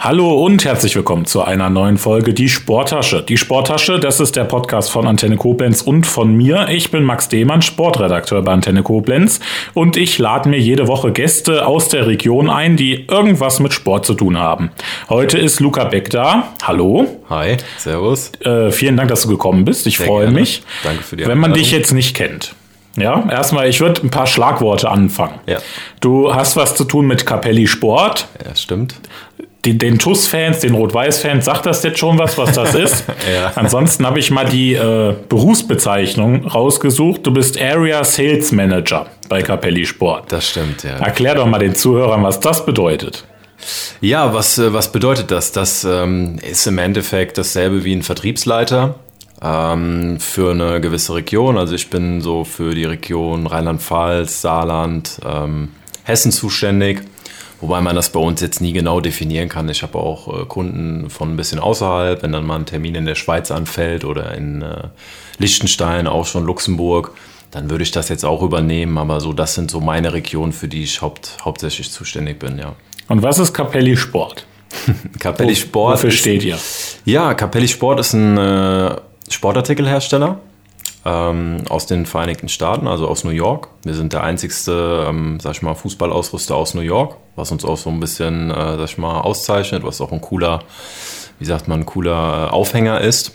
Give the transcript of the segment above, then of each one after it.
Hallo und herzlich willkommen zu einer neuen Folge Die Sporttasche. Die Sporttasche, das ist der Podcast von Antenne Koblenz und von mir. Ich bin Max Dehmann, Sportredakteur bei Antenne Koblenz und ich lade mir jede Woche Gäste aus der Region ein, die irgendwas mit Sport zu tun haben. Heute ist Luca Beck da. Hallo. Hi, servus. Äh, vielen Dank, dass du gekommen bist. Ich freue mich. Danke für die Wenn man dich jetzt nicht kennt. Ja, erstmal, ich würde ein paar Schlagworte anfangen. Ja. Du hast was zu tun mit Capelli Sport. Ja, stimmt die, den TUS-Fans, den Rot-Weiß-Fans, sagt das jetzt schon was, was das ist? ja. Ansonsten habe ich mal die äh, Berufsbezeichnung rausgesucht. Du bist Area Sales Manager bei Capelli Sport. Das stimmt, ja. Erklär doch mal den Zuhörern, was das bedeutet. Ja, was, äh, was bedeutet das? Das ähm, ist im Endeffekt dasselbe wie ein Vertriebsleiter ähm, für eine gewisse Region. Also ich bin so für die Region Rheinland-Pfalz, Saarland, ähm, Hessen zuständig. Wobei man das bei uns jetzt nie genau definieren kann. Ich habe auch äh, Kunden von ein bisschen außerhalb, wenn dann mal ein Termin in der Schweiz anfällt oder in äh, Liechtenstein, auch schon Luxemburg, dann würde ich das jetzt auch übernehmen. Aber so, das sind so meine Regionen, für die ich haupt, hauptsächlich zuständig bin, ja. Und was ist Capelli Sport? Capelli Sport. Wofür steht ihr? Ja, Capelli Sport ist ein äh, Sportartikelhersteller ähm, aus den Vereinigten Staaten, also aus New York. Wir sind der einzigste, ähm, sag ich mal, Fußballausrüster aus New York, was uns auch so ein bisschen, äh, sag ich mal, auszeichnet, was auch ein cooler, wie sagt man, cooler Aufhänger ist.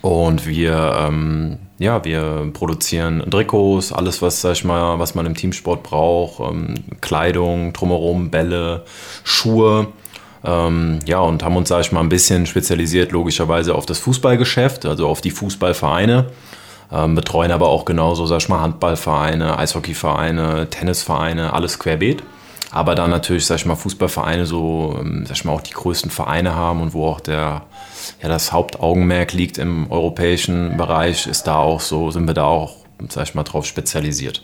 Und wir, ähm, ja, wir produzieren Trikots, alles, was, sag ich mal, was man im Teamsport braucht, ähm, Kleidung, drumherum, Bälle, Schuhe. Ähm, ja, und haben uns, sag ich mal, ein bisschen spezialisiert, logischerweise auf das Fußballgeschäft, also auf die Fußballvereine ähm, betreuen aber auch genauso, sag ich mal, Handballvereine, Eishockeyvereine, Tennisvereine, alles querbeet. Aber dann natürlich, sag ich mal, Fußballvereine so, ähm, sag ich mal, auch die größten Vereine haben und wo auch der, ja, das Hauptaugenmerk liegt im europäischen Bereich, ist da auch so, sind wir da auch, sag ich mal, drauf spezialisiert.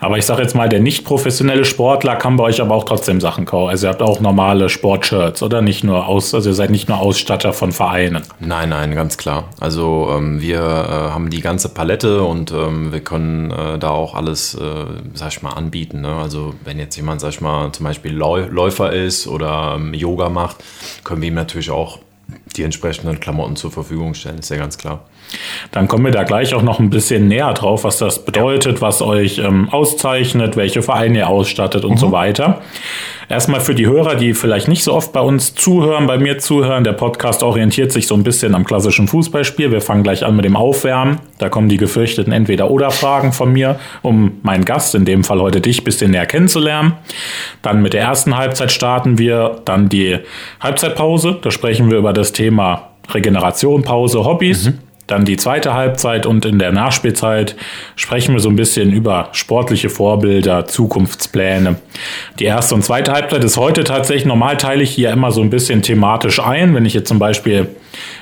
Aber ich sage jetzt mal, der nicht professionelle Sportler kann bei euch aber auch trotzdem Sachen kaufen. Also ihr habt auch normale Sportshirts, oder? Nicht nur aus, also ihr seid nicht nur Ausstatter von Vereinen. Nein, nein, ganz klar. Also ähm, wir äh, haben die ganze Palette und ähm, wir können äh, da auch alles, äh, sag ich mal, anbieten. Ne? Also wenn jetzt jemand, sag ich mal, zum Beispiel Läufer ist oder ähm, Yoga macht, können wir ihm natürlich auch die entsprechenden Klamotten zur Verfügung stellen, ist ja ganz klar. Dann kommen wir da gleich auch noch ein bisschen näher drauf, was das bedeutet, was euch ähm, auszeichnet, welche Vereine ihr ausstattet und mhm. so weiter. Erstmal für die Hörer, die vielleicht nicht so oft bei uns zuhören, bei mir zuhören. Der Podcast orientiert sich so ein bisschen am klassischen Fußballspiel. Wir fangen gleich an mit dem Aufwärmen. Da kommen die gefürchteten Entweder-Oder-Fragen von mir, um meinen Gast, in dem Fall heute dich, ein bisschen näher kennenzulernen. Dann mit der ersten Halbzeit starten wir, dann die Halbzeitpause. Da sprechen wir über das Thema Regeneration, Pause, Hobbys. Mhm. Dann die zweite Halbzeit und in der Nachspielzeit sprechen wir so ein bisschen über sportliche Vorbilder, Zukunftspläne. Die erste und zweite Halbzeit ist heute tatsächlich, normal teile ich hier immer so ein bisschen thematisch ein. Wenn ich jetzt zum Beispiel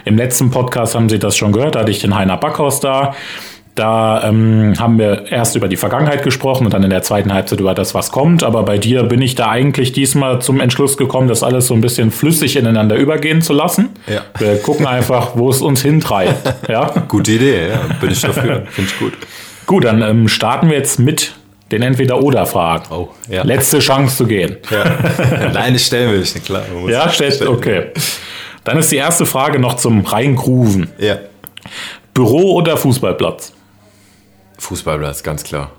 im letzten Podcast haben Sie das schon gehört, da hatte ich den Heiner Backhaus da. Da ähm, haben wir erst über die Vergangenheit gesprochen und dann in der zweiten Halbzeit über das, was kommt. Aber bei dir bin ich da eigentlich diesmal zum Entschluss gekommen, das alles so ein bisschen flüssig ineinander übergehen zu lassen. Ja. Wir gucken einfach, wo es uns hintreibt. Ja? Gute Idee, ja. Bin ich dafür. Finde ich gut. Gut, dann ähm, starten wir jetzt mit den Entweder-Oder-Fragen. Oh, ja. Letzte Chance zu gehen. Ja. Nein, ich stellen will ich, klar. Ja, stellst okay. Dann ist die erste Frage noch zum Reingrooven. Ja. Büro oder Fußballplatz? Fußballplatz, ganz klar.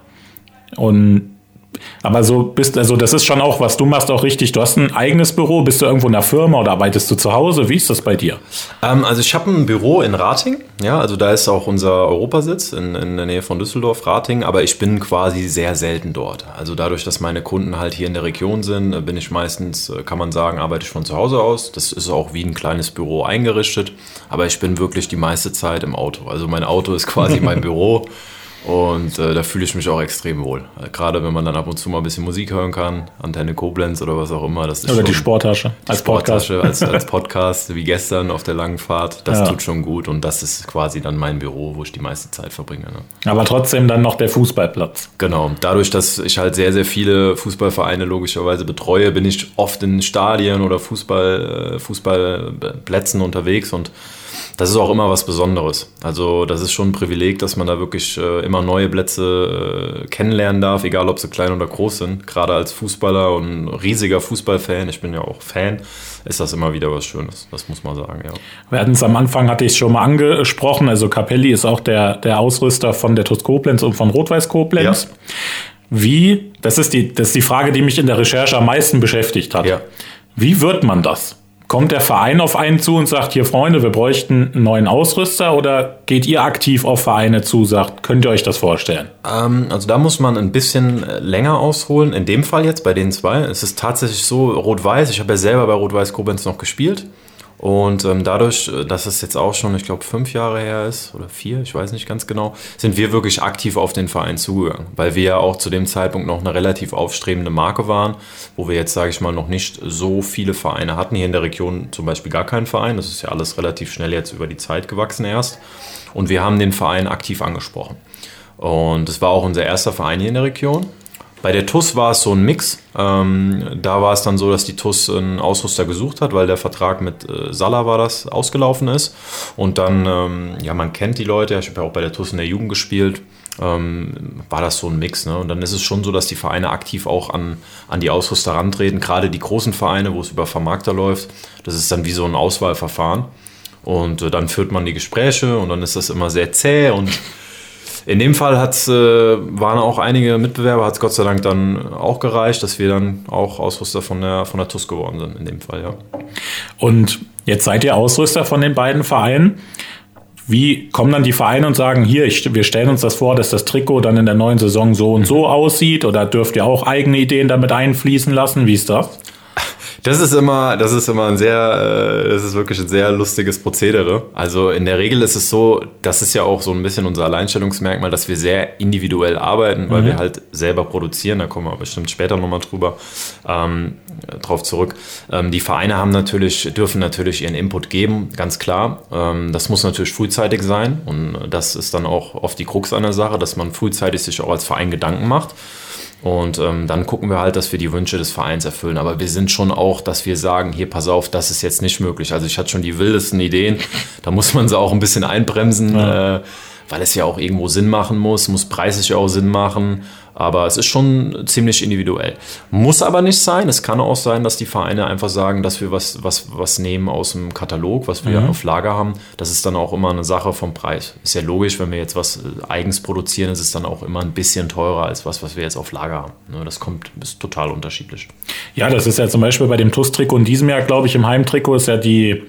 Und aber so bist, also das ist schon auch, was du machst, auch richtig. Du hast ein eigenes Büro, bist du irgendwo in einer Firma oder arbeitest du zu Hause? Wie ist das bei dir? Ähm, also ich habe ein Büro in Rating, ja, also da ist auch unser Europasitz in, in der Nähe von Düsseldorf, Rating, aber ich bin quasi sehr selten dort. Also dadurch, dass meine Kunden halt hier in der Region sind, bin ich meistens, äh, kann man sagen, arbeite ich von zu Hause aus. Das ist auch wie ein kleines Büro eingerichtet, aber ich bin wirklich die meiste Zeit im Auto. Also mein Auto ist quasi mein Büro. Und äh, da fühle ich mich auch extrem wohl. Gerade wenn man dann ab und zu mal ein bisschen Musik hören kann, Antenne Koblenz oder was auch immer. Das ist oder die Sporttasche als Sporttasche Podcast. Als, als Podcast, wie gestern auf der langen Fahrt. Das ja. tut schon gut und das ist quasi dann mein Büro, wo ich die meiste Zeit verbringe. Ne? Aber trotzdem dann noch der Fußballplatz. Genau. Dadurch, dass ich halt sehr, sehr viele Fußballvereine logischerweise betreue, bin ich oft in Stadien oder Fußball, äh, Fußballplätzen unterwegs und das ist auch immer was Besonderes. Also das ist schon ein Privileg, dass man da wirklich äh, immer neue Plätze äh, kennenlernen darf, egal ob sie klein oder groß sind. Gerade als Fußballer und riesiger Fußballfan, ich bin ja auch Fan, ist das immer wieder was Schönes. Das muss man sagen, ja. Wir hatten es am Anfang, hatte ich es schon mal angesprochen, also Capelli ist auch der, der Ausrüster von der TuS Koblenz und von Rot-Weiß Koblenz. Ja. Wie, das ist, die, das ist die Frage, die mich in der Recherche am meisten beschäftigt hat. Ja. Wie wird man das? Kommt der Verein auf einen zu und sagt, hier Freunde, wir bräuchten einen neuen Ausrüster oder geht ihr aktiv auf Vereine zu, sagt, könnt ihr euch das vorstellen? Ähm, also da muss man ein bisschen äh, länger ausholen. In dem Fall jetzt bei den zwei, es ist tatsächlich so, Rot-Weiß, ich habe ja selber bei Rot-Weiß Koblenz noch gespielt. Und ähm, dadurch, äh, dass es jetzt auch schon, ich glaube, fünf Jahre her ist oder vier, ich weiß nicht ganz genau, sind wir wirklich aktiv auf den Verein zugegangen, weil wir ja auch zu dem Zeitpunkt noch eine relativ aufstrebende Marke waren, wo wir jetzt, sage ich mal, noch nicht so viele Vereine hatten. Hier in der Region zum Beispiel gar keinen Verein. Das ist ja alles relativ schnell jetzt über die Zeit gewachsen erst. Und wir haben den Verein aktiv angesprochen. Und es war auch unser erster Verein hier in der Region. Bei der TUS war es so ein Mix. Ähm, da war es dann so, dass die TUS einen Ausrüster gesucht hat, weil der Vertrag mit äh, Salah war das ausgelaufen ist. Und dann, ähm, ja, man kennt die Leute, ich habe ja auch bei der TUS in der Jugend gespielt, ähm, war das so ein Mix. Ne? Und dann ist es schon so, dass die Vereine aktiv auch an, an die Ausrüster rantreten, gerade die großen Vereine, wo es über Vermarkter läuft. Das ist dann wie so ein Auswahlverfahren. Und äh, dann führt man die Gespräche und dann ist das immer sehr zäh und in dem Fall hat's, äh, waren auch einige Mitbewerber, hat es Gott sei Dank dann auch gereicht, dass wir dann auch Ausrüster von der, von der TUS geworden sind, in dem Fall, ja. Und jetzt seid ihr Ausrüster von den beiden Vereinen. Wie kommen dann die Vereine und sagen, hier, ich, wir stellen uns das vor, dass das Trikot dann in der neuen Saison so und so mhm. aussieht? Oder dürft ihr auch eigene Ideen damit einfließen lassen? Wie ist das? Das ist immer, das ist immer ein sehr, äh, das ist wirklich ein sehr lustiges Prozedere. Also in der Regel ist es so, das ist ja auch so ein bisschen unser Alleinstellungsmerkmal, dass wir sehr individuell arbeiten, weil mhm. wir halt selber produzieren. Da kommen wir bestimmt später nochmal drüber ähm, drauf zurück. Ähm, die Vereine haben natürlich, dürfen natürlich ihren Input geben, ganz klar. Ähm, das muss natürlich frühzeitig sein und das ist dann auch oft die Krux einer Sache, dass man frühzeitig sich auch als Verein Gedanken macht. Und ähm, dann gucken wir halt, dass wir die Wünsche des Vereins erfüllen. Aber wir sind schon auch, dass wir sagen, hier, pass auf, das ist jetzt nicht möglich. Also ich hatte schon die wildesten Ideen. Da muss man sie auch ein bisschen einbremsen, ja. äh, weil es ja auch irgendwo Sinn machen muss, muss preislich auch Sinn machen. Aber es ist schon ziemlich individuell. Muss aber nicht sein. Es kann auch sein, dass die Vereine einfach sagen, dass wir was, was, was nehmen aus dem Katalog, was wir mhm. auf Lager haben. Das ist dann auch immer eine Sache vom Preis. Ist ja logisch, wenn wir jetzt was äh, eigens produzieren, ist es dann auch immer ein bisschen teurer als was, was wir jetzt auf Lager haben. Ne, das kommt, ist total unterschiedlich. Ja, das ist ja zum Beispiel bei dem TUS-Trikot in diesem Jahr, glaube ich, im Heimtrikot ist ja die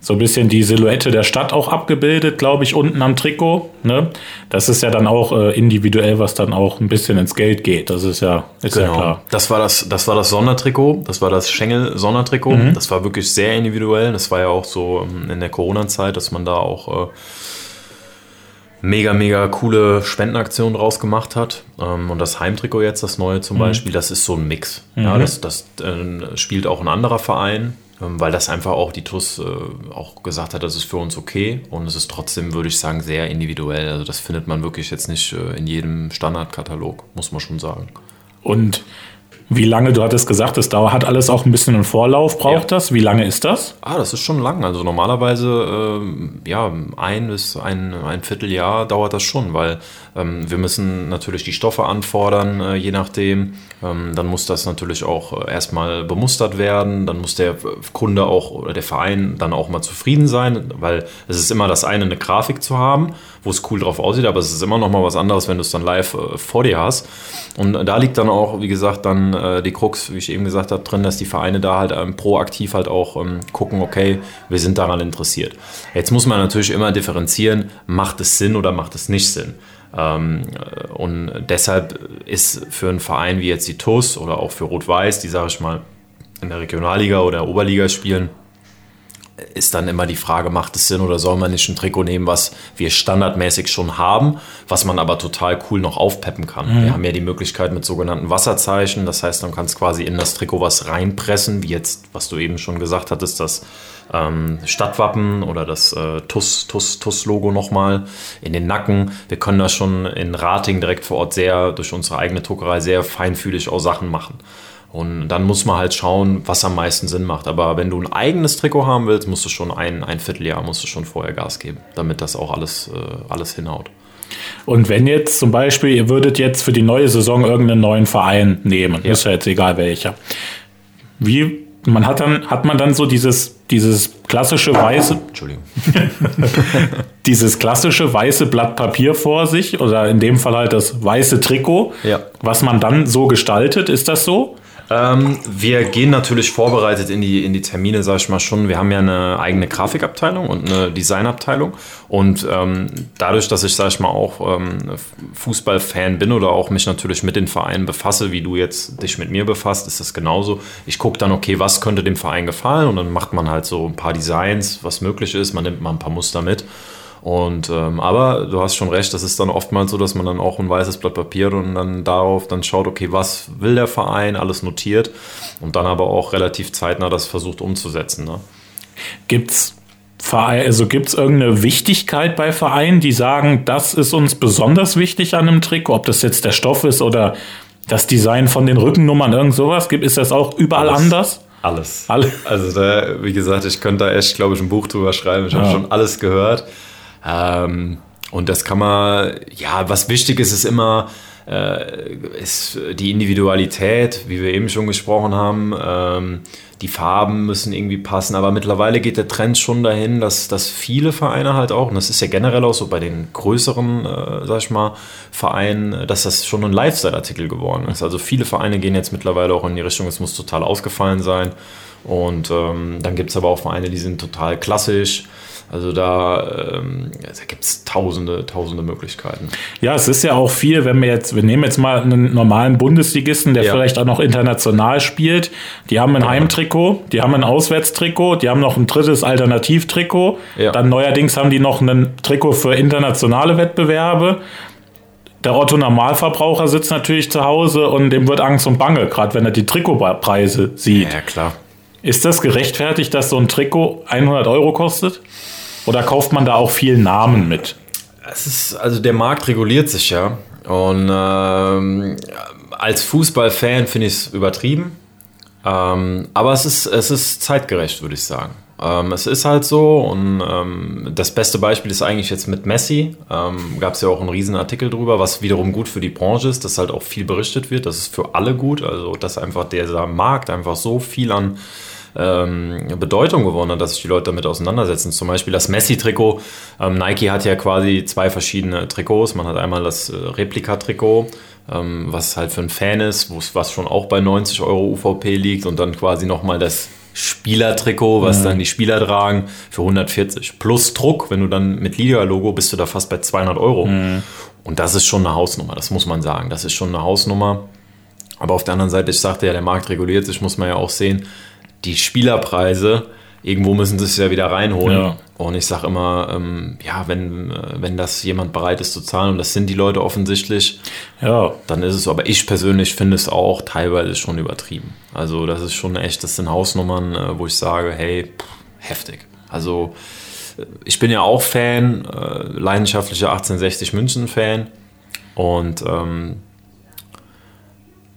so ein bisschen die Silhouette der Stadt auch abgebildet, glaube ich, unten am Trikot. Ne? Das ist ja dann auch äh, individuell, was dann auch ein bisschen ins Geld geht. Das ist ja, ist genau. ja klar. Das war das, das war das Sondertrikot, das war das Schengel-Sondertrikot. Mhm. Das war wirklich sehr individuell. Das war ja auch so ähm, in der Corona-Zeit, dass man da auch äh, mega, mega coole Spendenaktionen draus gemacht hat. Ähm, und das Heimtrikot jetzt, das neue zum mhm. Beispiel, das ist so ein Mix. Mhm. Ja, das das äh, spielt auch ein anderer Verein. Ähm, weil das einfach auch die TUS äh, auch gesagt hat, das ist für uns okay und es ist trotzdem, würde ich sagen, sehr individuell. Also das findet man wirklich jetzt nicht äh, in jedem Standardkatalog, muss man schon sagen. Und wie lange, du hattest gesagt, das dauert, hat alles auch ein bisschen einen Vorlauf, braucht ja. das? Wie lange ist das? Ah, das ist schon lang. Also normalerweise, äh, ja, ein bis ein, ein Vierteljahr dauert das schon, weil wir müssen natürlich die Stoffe anfordern, äh, je nachdem. Ähm, dann muss das natürlich auch äh, erstmal bemustert werden. Dann muss der Kunde auch oder der Verein dann auch mal zufrieden sein, weil es ist immer das eine, eine Grafik zu haben, wo es cool drauf aussieht, aber es ist immer noch mal was anderes, wenn du es dann live äh, vor dir hast. Und da liegt dann auch, wie gesagt, dann äh, die Krux, wie ich eben gesagt habe, drin, dass die Vereine da halt ähm, proaktiv halt auch ähm, gucken, okay, wir sind daran interessiert. Jetzt muss man natürlich immer differenzieren, macht es Sinn oder macht es nicht Sinn. Ähm, und deshalb ist für einen Verein wie jetzt die TUS oder auch für Rot-Weiß, die, sage ich mal, in der Regionalliga oder Oberliga spielen, ist dann immer die Frage, macht es Sinn oder soll man nicht ein Trikot nehmen, was wir standardmäßig schon haben, was man aber total cool noch aufpeppen kann. Mhm. Wir haben ja die Möglichkeit mit sogenannten Wasserzeichen, das heißt, man kann es quasi in das Trikot was reinpressen, wie jetzt, was du eben schon gesagt hattest, das ähm, Stadtwappen oder das äh, TUS, TUS, TUS-Logo nochmal in den Nacken. Wir können da schon in Rating direkt vor Ort sehr, durch unsere eigene Druckerei, sehr feinfühlig auch Sachen machen. Und dann muss man halt schauen, was am meisten Sinn macht. Aber wenn du ein eigenes Trikot haben willst, musst du schon ein, ein Vierteljahr, musst du schon vorher Gas geben, damit das auch alles, äh, alles hinhaut. Und wenn jetzt zum Beispiel, ihr würdet jetzt für die neue Saison irgendeinen neuen Verein nehmen, ja. ist ja jetzt egal welcher. Wie, man hat dann, hat man dann so dieses, dieses klassische weiße, Entschuldigung, dieses klassische weiße Blatt Papier vor sich oder in dem Fall halt das weiße Trikot, ja. was man dann so gestaltet, ist das so? Ähm, wir gehen natürlich vorbereitet in die, in die Termine, sag ich mal schon. Wir haben ja eine eigene Grafikabteilung und eine Designabteilung. Und ähm, dadurch, dass ich, sag ich mal, auch ähm, Fußballfan bin oder auch mich natürlich mit den Vereinen befasse, wie du jetzt dich mit mir befasst, ist das genauso. Ich gucke dann, okay, was könnte dem Verein gefallen? Und dann macht man halt so ein paar Designs, was möglich ist. Man nimmt mal ein paar Muster mit. Und ähm, aber du hast schon recht, das ist dann oftmals so, dass man dann auch ein weißes Blatt Papier und dann darauf dann schaut, okay, was will der Verein, alles notiert und dann aber auch relativ zeitnah das versucht umzusetzen. Ne? Gibt's Verein, also gibt es irgendeine Wichtigkeit bei Vereinen, die sagen, das ist uns besonders wichtig an einem Trikot, ob das jetzt der Stoff ist oder das Design von den Rückennummern, irgend sowas gibt, ist das auch überall alles, anders? Alles. Alle. Also da, wie gesagt, ich könnte da echt, glaube ich, ein Buch drüber schreiben. Ich ja. habe schon alles gehört. Ähm, und das kann man, ja, was wichtig ist, ist immer, äh, ist die Individualität, wie wir eben schon gesprochen haben. Ähm, die Farben müssen irgendwie passen, aber mittlerweile geht der Trend schon dahin, dass, dass viele Vereine halt auch, und das ist ja generell auch so bei den größeren, äh, sag ich mal, Vereinen, dass das schon ein Lifestyle-Artikel geworden ist. Also viele Vereine gehen jetzt mittlerweile auch in die Richtung, es muss total ausgefallen sein. Und ähm, dann gibt es aber auch Vereine, die sind total klassisch. Also da, ähm, da gibt es tausende, tausende Möglichkeiten. Ja, es ist ja auch viel, wenn wir jetzt, wir nehmen jetzt mal einen normalen Bundesligisten, der ja. vielleicht auch noch international spielt. Die haben ein Heimtrikot, die haben ein Auswärtstrikot, die haben noch ein drittes Alternativtrikot. Ja. Dann neuerdings haben die noch ein Trikot für internationale Wettbewerbe. Der Otto Normalverbraucher sitzt natürlich zu Hause und dem wird Angst und Bange, gerade wenn er die Trikotpreise sieht. Ja, klar. Ist das gerechtfertigt, dass so ein Trikot 100 Euro kostet? Oder kauft man da auch viel Namen mit? Es ist, also der Markt reguliert sich ja. Und ähm, als Fußballfan finde ich es übertrieben. Ähm, aber es ist, es ist zeitgerecht, würde ich sagen. Ähm, es ist halt so und ähm, das beste Beispiel ist eigentlich jetzt mit Messi. Ähm, Gab es ja auch einen riesen Artikel drüber, was wiederum gut für die Branche ist, dass halt auch viel berichtet wird. Das ist für alle gut. Also dass einfach dieser Markt einfach so viel an ähm, Bedeutung gewonnen hat, dass sich die Leute damit auseinandersetzen. Zum Beispiel das Messi-Trikot. Ähm, Nike hat ja quasi zwei verschiedene Trikots. Man hat einmal das äh, Replika-Trikot, ähm, was halt für einen Fan ist, was schon auch bei 90 Euro UVP liegt und dann quasi nochmal das Spielertrikot, was mhm. dann die Spieler tragen, für 140. Plus Druck, wenn du dann mit Liga-Logo bist du da fast bei 200 Euro. Mhm. Und das ist schon eine Hausnummer, das muss man sagen. Das ist schon eine Hausnummer. Aber auf der anderen Seite, ich sagte ja, der Markt reguliert sich, muss man ja auch sehen, die Spielerpreise, irgendwo müssen sie es ja wieder reinholen. Ja. Und ich sage immer, ähm, ja, wenn, wenn das jemand bereit ist zu zahlen, und das sind die Leute offensichtlich, ja. dann ist es so. Aber ich persönlich finde es auch teilweise schon übertrieben. Also das ist schon echt, das sind Hausnummern, äh, wo ich sage, hey, pff, heftig. Also äh, ich bin ja auch Fan, äh, leidenschaftlicher 1860 München-Fan. Und ähm,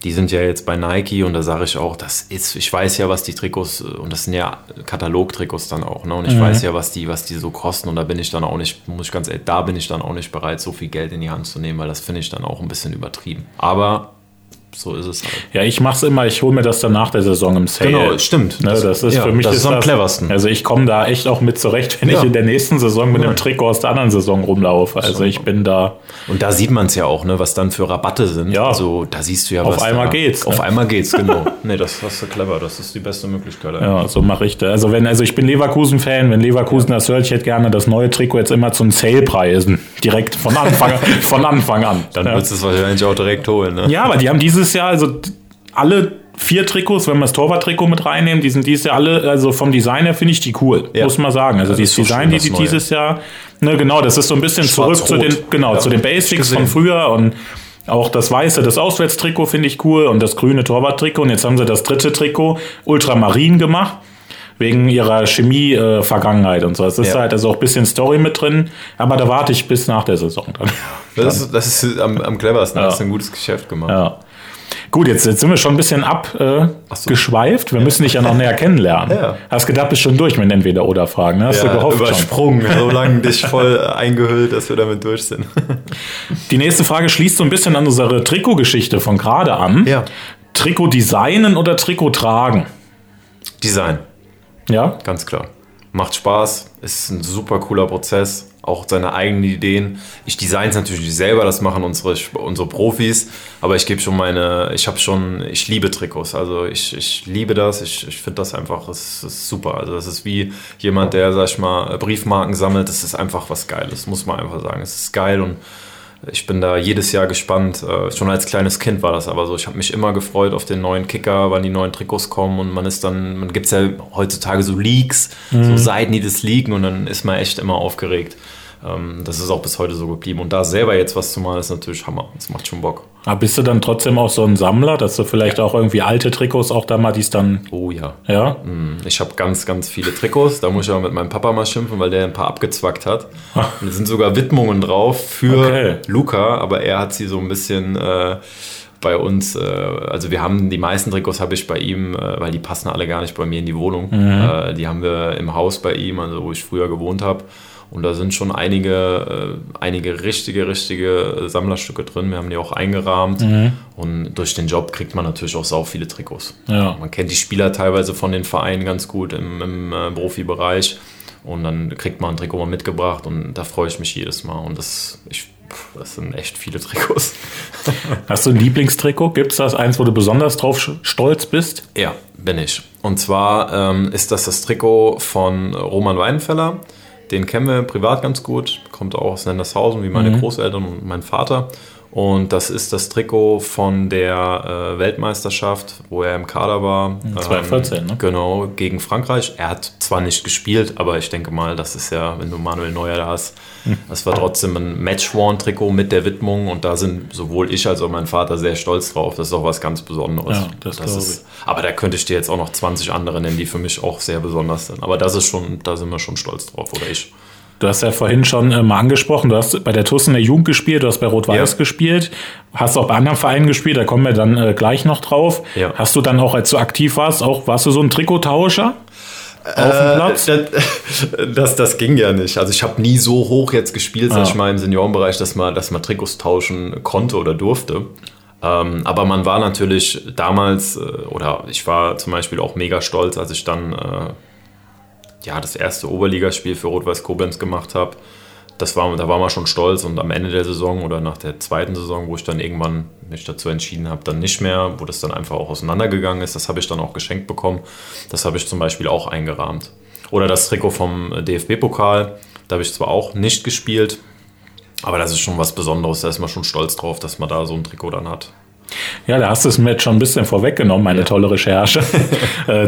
die sind ja jetzt bei Nike und da sage ich auch, das ist, ich weiß ja, was die Trikots, und das sind ja Katalogtrikots dann auch, ne? Und ich mhm. weiß ja, was die, was die so kosten und da bin ich dann auch nicht, muss ich ganz ehrlich, da bin ich dann auch nicht bereit, so viel Geld in die Hand zu nehmen, weil das finde ich dann auch ein bisschen übertrieben. Aber so ist es halt. Ja, ich mache es immer, ich hole mir das dann nach der Saison im Sale. Genau, stimmt. Ne, das ist ja, für mich das ist am cleversten. Also ich komme da echt auch mit zurecht, wenn ja. ich in der nächsten Saison mit ja. dem Trikot aus der anderen Saison rumlaufe. Also ich bin da. Und da sieht man es ja auch, ne, was dann für Rabatte sind. Ja. Also da siehst du ja, auf was. Auf einmal da, geht's. Auf ne? einmal geht's, genau. nee, das hast du clever. Das ist die beste Möglichkeit. Eigentlich. Ja, so mache ich das. Also wenn, also ich bin Leverkusen-Fan, wenn Leverkusen das hört, ich hätte gerne das neue Trikot jetzt immer zum Sale-Preisen. Direkt von Anfang, von Anfang an. Dann ja. würdest du es wahrscheinlich auch direkt holen, ne? Ja, aber die haben dieses Jahr, also alle vier Trikots, wenn wir das Torwart-Trikot mit reinnehmen, die sind dieses Jahr alle, also vom Design her finde ich die cool, ja. muss man sagen. Also ja, dieses Design, die die dieses Jahr, ne, genau, das ist so ein bisschen zurück zu den, genau, ja, zu den Basics von früher und auch das weiße, das Auswärtstrikot finde ich cool und das grüne Torwart-Trikot und jetzt haben sie das dritte Trikot Ultramarin gemacht wegen ihrer Chemie-Vergangenheit und so. Es ist halt also auch ein bisschen Story mit drin, aber da warte ich bis nach der Saison dann. Das, ist, das ist am, am cleversten, ja. hast du ein gutes Geschäft gemacht. Ja. Gut, jetzt, jetzt sind wir schon ein bisschen abgeschweift. Äh, wir müssen dich ja noch näher kennenlernen. Ja. Hast gedacht, bist schon durch mit Entweder-Oder-Fragen. Ne? Hast ja, du gehofft übersprungen, schon. so lange dich voll eingehüllt, dass wir damit durch sind. Die nächste Frage schließt so ein bisschen an unsere Trikotgeschichte von gerade an. Ja. Trikot designen oder Trikot tragen? Design. Ja? Ganz klar. Macht Spaß, ist ein super cooler Prozess auch seine eigenen Ideen. Ich design es natürlich selber, das machen unsere, unsere Profis, aber ich gebe schon meine, ich habe schon, ich liebe Trikots, also ich, ich liebe das, ich, ich finde das einfach, es ist super. Also das ist wie jemand, der, sag ich mal, Briefmarken sammelt, das ist einfach was Geiles, muss man einfach sagen. Es ist geil und ich bin da jedes Jahr gespannt. Äh, schon als kleines Kind war das aber so. Ich habe mich immer gefreut auf den neuen Kicker, wann die neuen Trikots kommen und man ist dann, man gibt es ja heutzutage so Leaks, mhm. so Seiten, die das leaken und dann ist man echt immer aufgeregt. Ähm, das ist auch bis heute so geblieben. Und da selber jetzt was zu machen, ist natürlich Hammer. Das macht schon Bock. Aber bist du dann trotzdem auch so ein Sammler, dass du vielleicht auch irgendwie alte Trikots auch da mal, die dann. Oh ja. Ja? Mm, ich habe ganz, ganz viele Trikots. Da muss ich aber mit meinem Papa mal schimpfen, weil der ein paar abgezwackt hat. Und es sind sogar Widmungen drauf für okay. Luca, aber er hat sie so ein bisschen. Äh, bei uns, äh, also wir haben die meisten Trikots habe ich bei ihm, äh, weil die passen alle gar nicht bei mir in die Wohnung. Mhm. Äh, die haben wir im Haus bei ihm, also wo ich früher gewohnt habe. Und da sind schon einige, äh, einige richtige, richtige Sammlerstücke drin. Wir haben die auch eingerahmt. Mhm. Und durch den Job kriegt man natürlich auch sau viele Trikots. Ja. Man kennt die Spieler teilweise von den Vereinen ganz gut im, im äh, Profibereich. Und dann kriegt man ein Trikot mal mitgebracht und da freue ich mich jedes Mal. Und das, ich, das sind echt viele Trikots. Hast du ein Lieblingstrikot? Gibt es das eins, wo du besonders drauf stolz bist? Ja, bin ich. Und zwar ähm, ist das das Trikot von Roman Weidenfeller. Den kennen wir privat ganz gut, kommt auch aus Nendershausen, wie meine mhm. Großeltern und mein Vater. Und das ist das Trikot von der äh, Weltmeisterschaft, wo er im Kader war. 2014, ähm, ne? Genau, gegen Frankreich. Er hat zwar nicht gespielt, aber ich denke mal, das ist ja, wenn du Manuel Neuer da hast, hm. das war trotzdem ein Match-Worn-Trikot mit der Widmung und da sind sowohl ich als auch mein Vater sehr stolz drauf. Das ist auch was ganz Besonderes. Ja, das, das ist, aber da könnte ich dir jetzt auch noch 20 andere nennen, die für mich auch sehr besonders sind. Aber das ist schon, da sind wir schon stolz drauf, oder ich. Du hast ja vorhin schon äh, mal angesprochen, du hast bei der TUS in der Jugend gespielt, du hast bei Rot-Weiß ja. gespielt, hast auch bei anderen Vereinen gespielt, da kommen wir dann äh, gleich noch drauf. Ja. Hast du dann auch, als du aktiv warst, auch warst du so ein Trikottauscher? Auf dem Platz? Äh, das, das, das, ging ja nicht. Also ich habe nie so hoch jetzt gespielt, sag ah. ich mal, im Seniorenbereich, dass man, dass man Trikots tauschen konnte oder durfte. Ähm, aber man war natürlich damals, äh, oder ich war zum Beispiel auch mega stolz, als ich dann äh, ja, das erste Oberligaspiel für Rot-Weiß Koblenz gemacht habe. Das war, da war man schon stolz und am Ende der Saison oder nach der zweiten Saison, wo ich dann irgendwann mich dazu entschieden habe, dann nicht mehr, wo das dann einfach auch auseinandergegangen ist, das habe ich dann auch geschenkt bekommen. Das habe ich zum Beispiel auch eingerahmt. Oder das Trikot vom DFB-Pokal, da habe ich zwar auch nicht gespielt, aber das ist schon was Besonderes, da ist man schon stolz drauf, dass man da so ein Trikot dann hat. Ja, da hast du es mir jetzt schon ein bisschen vorweggenommen, meine ja. tolle Recherche.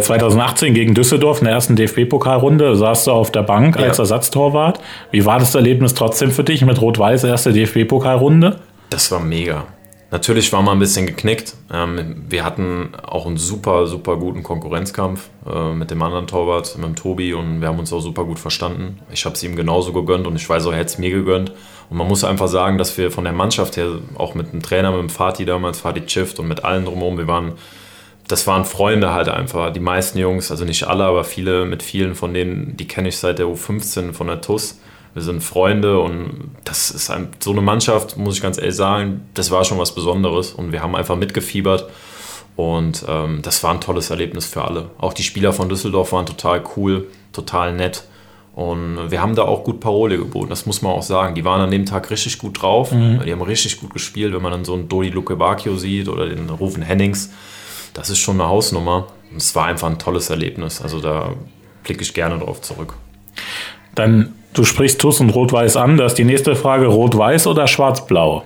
2018 äh, gegen Düsseldorf in der ersten DFB-Pokalrunde saß du auf der Bank ja. als Ersatztorwart. Wie war das Erlebnis trotzdem für dich mit Rot-Weiß erste DFB-Pokalrunde? Das war mega. Natürlich war man ein bisschen geknickt. Ähm, wir hatten auch einen super, super guten Konkurrenzkampf äh, mit dem anderen Torwart, mit dem Tobi, und wir haben uns auch super gut verstanden. Ich habe es ihm genauso gegönnt und ich weiß auch, er hätte es mir gegönnt. Und man muss einfach sagen, dass wir von der Mannschaft her, auch mit dem Trainer, mit dem Fatih damals, Fatih Chift und mit allen drumherum, wir waren, das waren Freunde halt einfach. Die meisten Jungs, also nicht alle, aber viele, mit vielen von denen, die kenne ich seit der U15 von der TUS. Wir sind Freunde und das ist ein, so eine Mannschaft, muss ich ganz ehrlich sagen, das war schon was Besonderes und wir haben einfach mitgefiebert. Und ähm, das war ein tolles Erlebnis für alle. Auch die Spieler von Düsseldorf waren total cool, total nett. Und wir haben da auch gut Parole geboten, das muss man auch sagen. Die waren an dem Tag richtig gut drauf, mhm. die haben richtig gut gespielt. Wenn man dann so einen Dodi Lukebakio sieht oder den Rufen Hennings, das ist schon eine Hausnummer. Und es war einfach ein tolles Erlebnis. Also da blicke ich gerne drauf zurück. Dann, du sprichst TUS und Rot-Weiß an. Das ist die nächste Frage: Rot-Weiß oder Schwarz-Blau?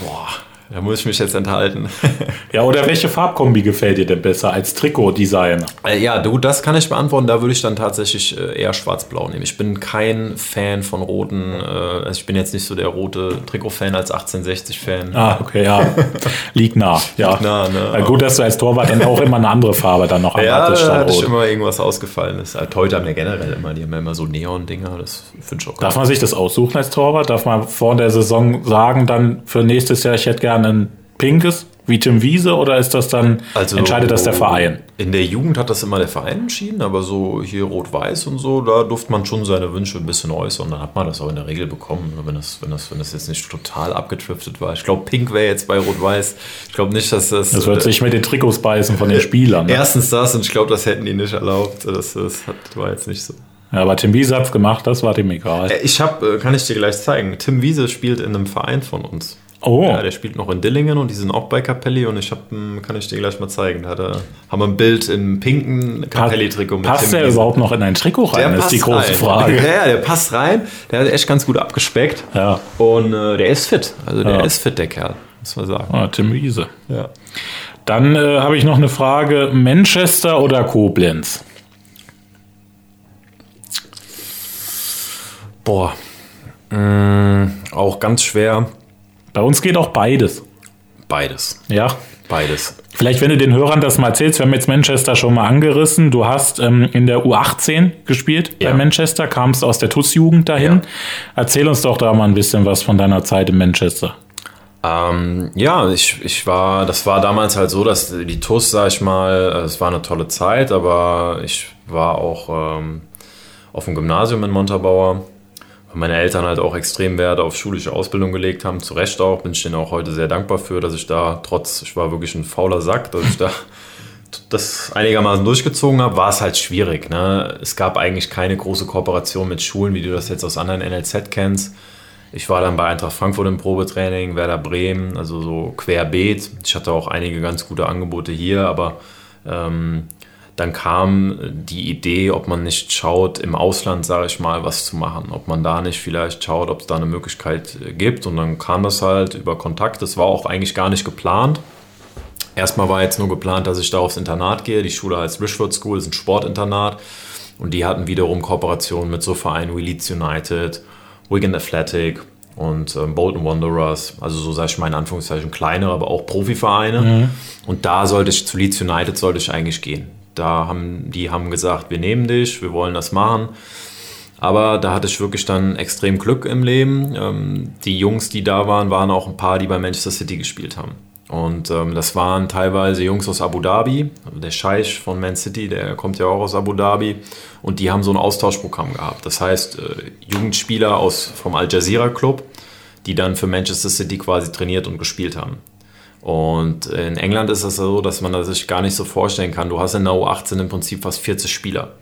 Boah. Da muss ich mich jetzt enthalten. ja, oder welche Farbkombi gefällt dir denn besser als Trikotdesigner? Äh, ja, du, das kann ich beantworten. Da würde ich dann tatsächlich äh, eher schwarz-blau nehmen. Ich bin kein Fan von roten, äh, also ich bin jetzt nicht so der rote Trikot-Fan als 1860-Fan. Ah, okay, ja. Liegt nah. Ja. Liegt nah, ne? Ja, gut, dass du als Torwart dann auch immer eine andere Farbe dann noch Ja, da hatte ich immer irgendwas ausgefallen ist. Halt, heute haben wir generell immer, die haben ja immer so Neon-Dinger, das finde ich auch Darf man sich das aussuchen als Torwart? Darf man vor der Saison sagen, dann für nächstes Jahr, ich hätte gerne ein pinkes wie Tim Wiese oder ist das dann, also, entscheidet das der Verein? In der Jugend hat das immer der Verein entschieden, aber so hier Rot-Weiß und so, da durfte man schon seine Wünsche ein bisschen äußern. Dann hat man das auch in der Regel bekommen, wenn das, wenn das, wenn das jetzt nicht total abgetriftet war. Ich glaube, Pink wäre jetzt bei Rot-Weiß. Ich glaube nicht, dass das. Das wird äh, sich mit den Trikots beißen von den Spielern. Ne? Erstens das und ich glaube, das hätten die nicht erlaubt. Das, das hat, war jetzt nicht so. Ja, aber Tim Wiese hat es gemacht, das war dem egal. Äh, ich habe, äh, kann ich dir gleich zeigen. Tim Wiese spielt in einem Verein von uns. Oh. Ja, der spielt noch in Dillingen und die sind auch bei Capelli und ich habe, hm, kann ich dir gleich mal zeigen. Da er, haben wir ein Bild im pinken Capelli-Trikot mit Passt der überhaupt noch in ein Trikot rein? Der ist die große rein. Frage. Ja, der passt rein. Der hat echt ganz gut abgespeckt. Ja. Und äh, der ist fit. Also der ja. ist fit, der Kerl, muss man sagen. Ah, Tim Wiese. Ja. Dann äh, habe ich noch eine Frage: Manchester oder Koblenz? Boah. Mmh, auch ganz schwer. Bei uns geht auch beides. Beides. Ja. Beides. Vielleicht, wenn du den Hörern das mal erzählst, wir haben jetzt Manchester schon mal angerissen. Du hast ähm, in der U18 gespielt ja. bei Manchester, kamst aus der TUS-Jugend dahin. Ja. Erzähl uns doch da mal ein bisschen was von deiner Zeit in Manchester. Ähm, ja, ich, ich war, das war damals halt so, dass die TUS, sag ich mal, es war eine tolle Zeit, aber ich war auch ähm, auf dem Gymnasium in Montabaur meine Eltern halt auch extrem Wert auf schulische Ausbildung gelegt haben, zu Recht auch, bin ich denen auch heute sehr dankbar für, dass ich da trotz, ich war wirklich ein fauler Sack, dass ich da das einigermaßen durchgezogen habe, war es halt schwierig. Ne? Es gab eigentlich keine große Kooperation mit Schulen, wie du das jetzt aus anderen NLZ kennst. Ich war dann bei Eintracht Frankfurt im Probetraining, Werder Bremen, also so querbeet. Ich hatte auch einige ganz gute Angebote hier, aber ähm, dann kam die Idee, ob man nicht schaut, im Ausland, sage ich mal, was zu machen. Ob man da nicht vielleicht schaut, ob es da eine Möglichkeit gibt. Und dann kam das halt über Kontakt. Das war auch eigentlich gar nicht geplant. Erstmal war jetzt nur geplant, dass ich da aufs Internat gehe. Die Schule heißt Richford School, ist ein Sportinternat. Und die hatten wiederum Kooperationen mit so Vereinen wie Leeds United, Wigan Athletic und ähm, Bolton Wanderers. Also so sage ich mal in Anführungszeichen kleinere, aber auch Profivereine. Mhm. Und da sollte ich zu Leeds United sollte ich eigentlich gehen. Da haben die haben gesagt, wir nehmen dich, wir wollen das machen. Aber da hatte ich wirklich dann extrem Glück im Leben. Ähm, die Jungs, die da waren, waren auch ein paar, die bei Manchester City gespielt haben. Und ähm, das waren teilweise Jungs aus Abu Dhabi. Der Scheich von Man City, der kommt ja auch aus Abu Dhabi. Und die haben so ein Austauschprogramm gehabt. Das heißt, äh, Jugendspieler aus, vom Al Jazeera Club, die dann für Manchester City quasi trainiert und gespielt haben. Und in England ist es so, dass man das sich gar nicht so vorstellen kann. Du hast in der U18 im Prinzip fast 40 Spieler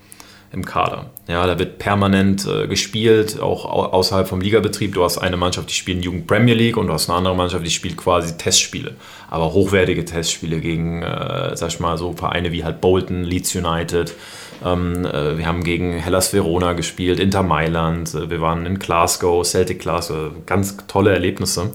im Kader. Ja, da wird permanent äh, gespielt, auch außerhalb vom Ligabetrieb. Du hast eine Mannschaft, die spielt Jugend Premier League und du hast eine andere Mannschaft, die spielt quasi Testspiele. Aber hochwertige Testspiele gegen, äh, sag ich mal, so Vereine wie halt Bolton, Leeds United. Ähm, äh, wir haben gegen Hellas Verona gespielt, Inter Mailand. Äh, wir waren in Glasgow, Celtic Glasgow. Ganz tolle Erlebnisse.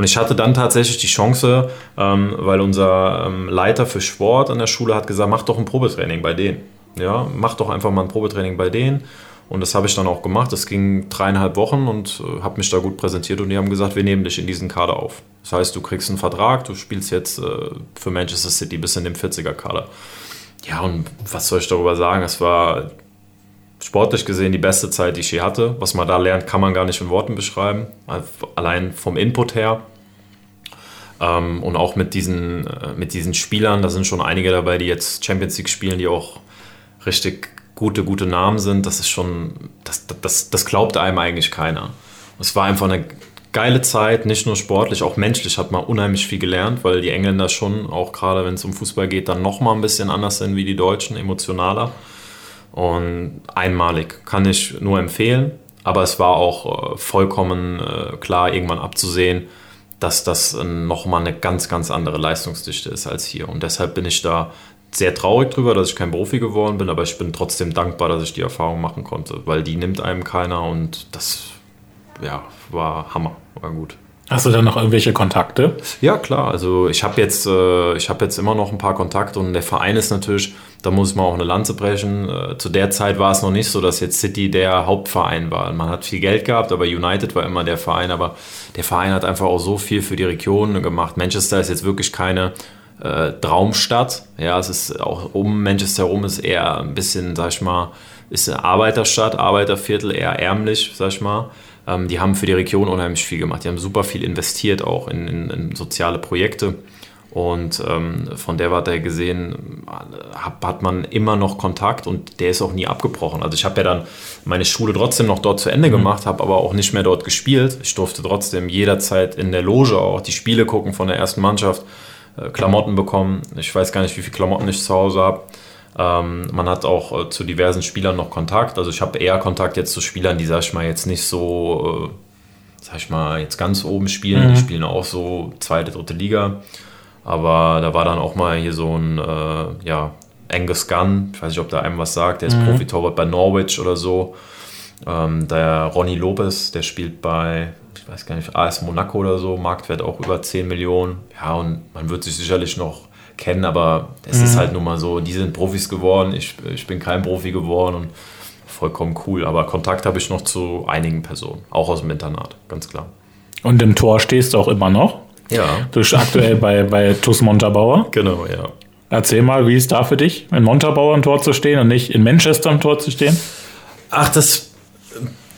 Und ich hatte dann tatsächlich die Chance, ähm, weil unser ähm, Leiter für Sport an der Schule hat gesagt, mach doch ein Probetraining bei denen. Ja, mach doch einfach mal ein Probetraining bei denen. Und das habe ich dann auch gemacht. Das ging dreieinhalb Wochen und äh, habe mich da gut präsentiert und die haben gesagt, wir nehmen dich in diesen Kader auf. Das heißt, du kriegst einen Vertrag, du spielst jetzt äh, für Manchester City bis in dem 40er-Kader. Ja, und was soll ich darüber sagen? Es war sportlich gesehen die beste Zeit, die ich je hatte. Was man da lernt, kann man gar nicht in Worten beschreiben. Allein vom Input her. Ähm, und auch mit diesen, äh, mit diesen Spielern, da sind schon einige dabei, die jetzt Champions League spielen, die auch richtig gute, gute Namen sind. Das ist schon, das, das, das glaubt einem eigentlich keiner. Es war einfach eine geile Zeit, nicht nur sportlich, auch menschlich hat man unheimlich viel gelernt, weil die Engländer schon, auch gerade wenn es um Fußball geht, dann nochmal ein bisschen anders sind wie die Deutschen, emotionaler. Und einmalig kann ich nur empfehlen. Aber es war auch äh, vollkommen äh, klar, irgendwann abzusehen, dass das nochmal eine ganz, ganz andere Leistungsdichte ist als hier. Und deshalb bin ich da sehr traurig drüber, dass ich kein Profi geworden bin, aber ich bin trotzdem dankbar, dass ich die Erfahrung machen konnte, weil die nimmt einem keiner und das ja, war Hammer, war gut. Hast du dann noch irgendwelche Kontakte? Ja, klar. Also ich habe jetzt, äh, hab jetzt immer noch ein paar Kontakte und der Verein ist natürlich, da muss man auch eine Lanze brechen. Äh, zu der Zeit war es noch nicht so, dass jetzt City der Hauptverein war. Man hat viel Geld gehabt, aber United war immer der Verein. Aber der Verein hat einfach auch so viel für die Region gemacht. Manchester ist jetzt wirklich keine äh, Traumstadt. Ja, es ist auch um Manchester herum ist eher ein bisschen, sag ich mal, ist eine Arbeiterstadt, Arbeiterviertel, eher ärmlich, sag ich mal. Ähm, die haben für die Region unheimlich viel gemacht. Die haben super viel investiert auch in, in, in soziale Projekte. Und ähm, von der Warte gesehen hat, hat man immer noch Kontakt und der ist auch nie abgebrochen. Also ich habe ja dann meine Schule trotzdem noch dort zu Ende mhm. gemacht, habe aber auch nicht mehr dort gespielt. Ich durfte trotzdem jederzeit in der Loge auch die Spiele gucken von der ersten Mannschaft, äh, Klamotten bekommen. Ich weiß gar nicht, wie viele Klamotten ich zu Hause habe. Ähm, man hat auch äh, zu diversen Spielern noch Kontakt. Also ich habe eher Kontakt jetzt zu Spielern, die, sag ich mal, jetzt nicht so, äh, sag ich mal, jetzt ganz oben spielen. Mhm. Die spielen auch so zweite, dritte Liga. Aber da war dann auch mal hier so ein, äh, ja, Angus Gunn, ich weiß nicht, ob da einem was sagt, der ist mhm. Profi-Torwart bei Norwich oder so. Ähm, der Ronny Lopez, der spielt bei, ich weiß gar nicht, AS Monaco oder so, Marktwert auch über 10 Millionen. Ja, und man wird sich sicherlich noch kennen, aber es mhm. ist halt nun mal so, die sind Profis geworden, ich, ich bin kein Profi geworden und vollkommen cool. Aber Kontakt habe ich noch zu einigen Personen, auch aus dem Internat, ganz klar. Und im Tor stehst du auch immer noch? Ja. Du bist aktuell bei, bei TuS Montabaur. Genau, ja. Erzähl mal, wie ist da für dich, in Montabaur im Tor zu stehen und nicht in Manchester im Tor zu stehen? Ach, das